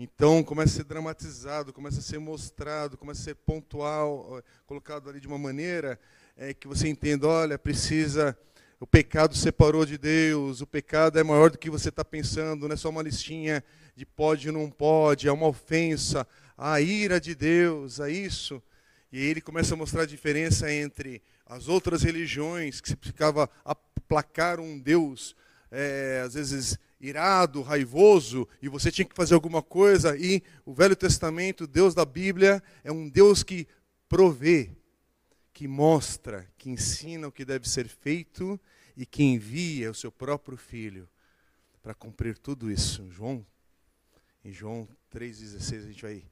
Então começa a ser dramatizado, começa a ser mostrado, começa a ser pontual, colocado ali de uma maneira é, que você entenda, olha, precisa, o pecado separou de Deus, o pecado é maior do que você está pensando, não é só uma listinha de pode e não pode, é uma ofensa, a ira de Deus, é isso. E ele começa a mostrar a diferença entre as outras religiões, que se ficava a placar um Deus, é, às vezes irado, raivoso, e você tinha que fazer alguma coisa, e o Velho Testamento, Deus da Bíblia, é um Deus que provê, que mostra, que ensina o que deve ser feito e que envia o seu próprio filho para cumprir tudo isso. João, em João 3,16 a gente vai,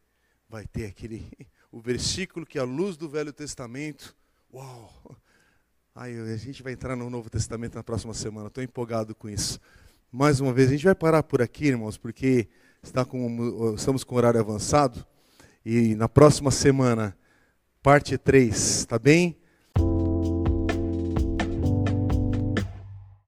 vai ter aquele o versículo que, à luz do Velho Testamento, uau! Ai, a gente vai entrar no Novo Testamento na próxima semana, estou empolgado com isso. Mais uma vez, a gente vai parar por aqui, irmãos, porque está com, estamos com horário avançado. E na próxima semana, parte 3, tá bem?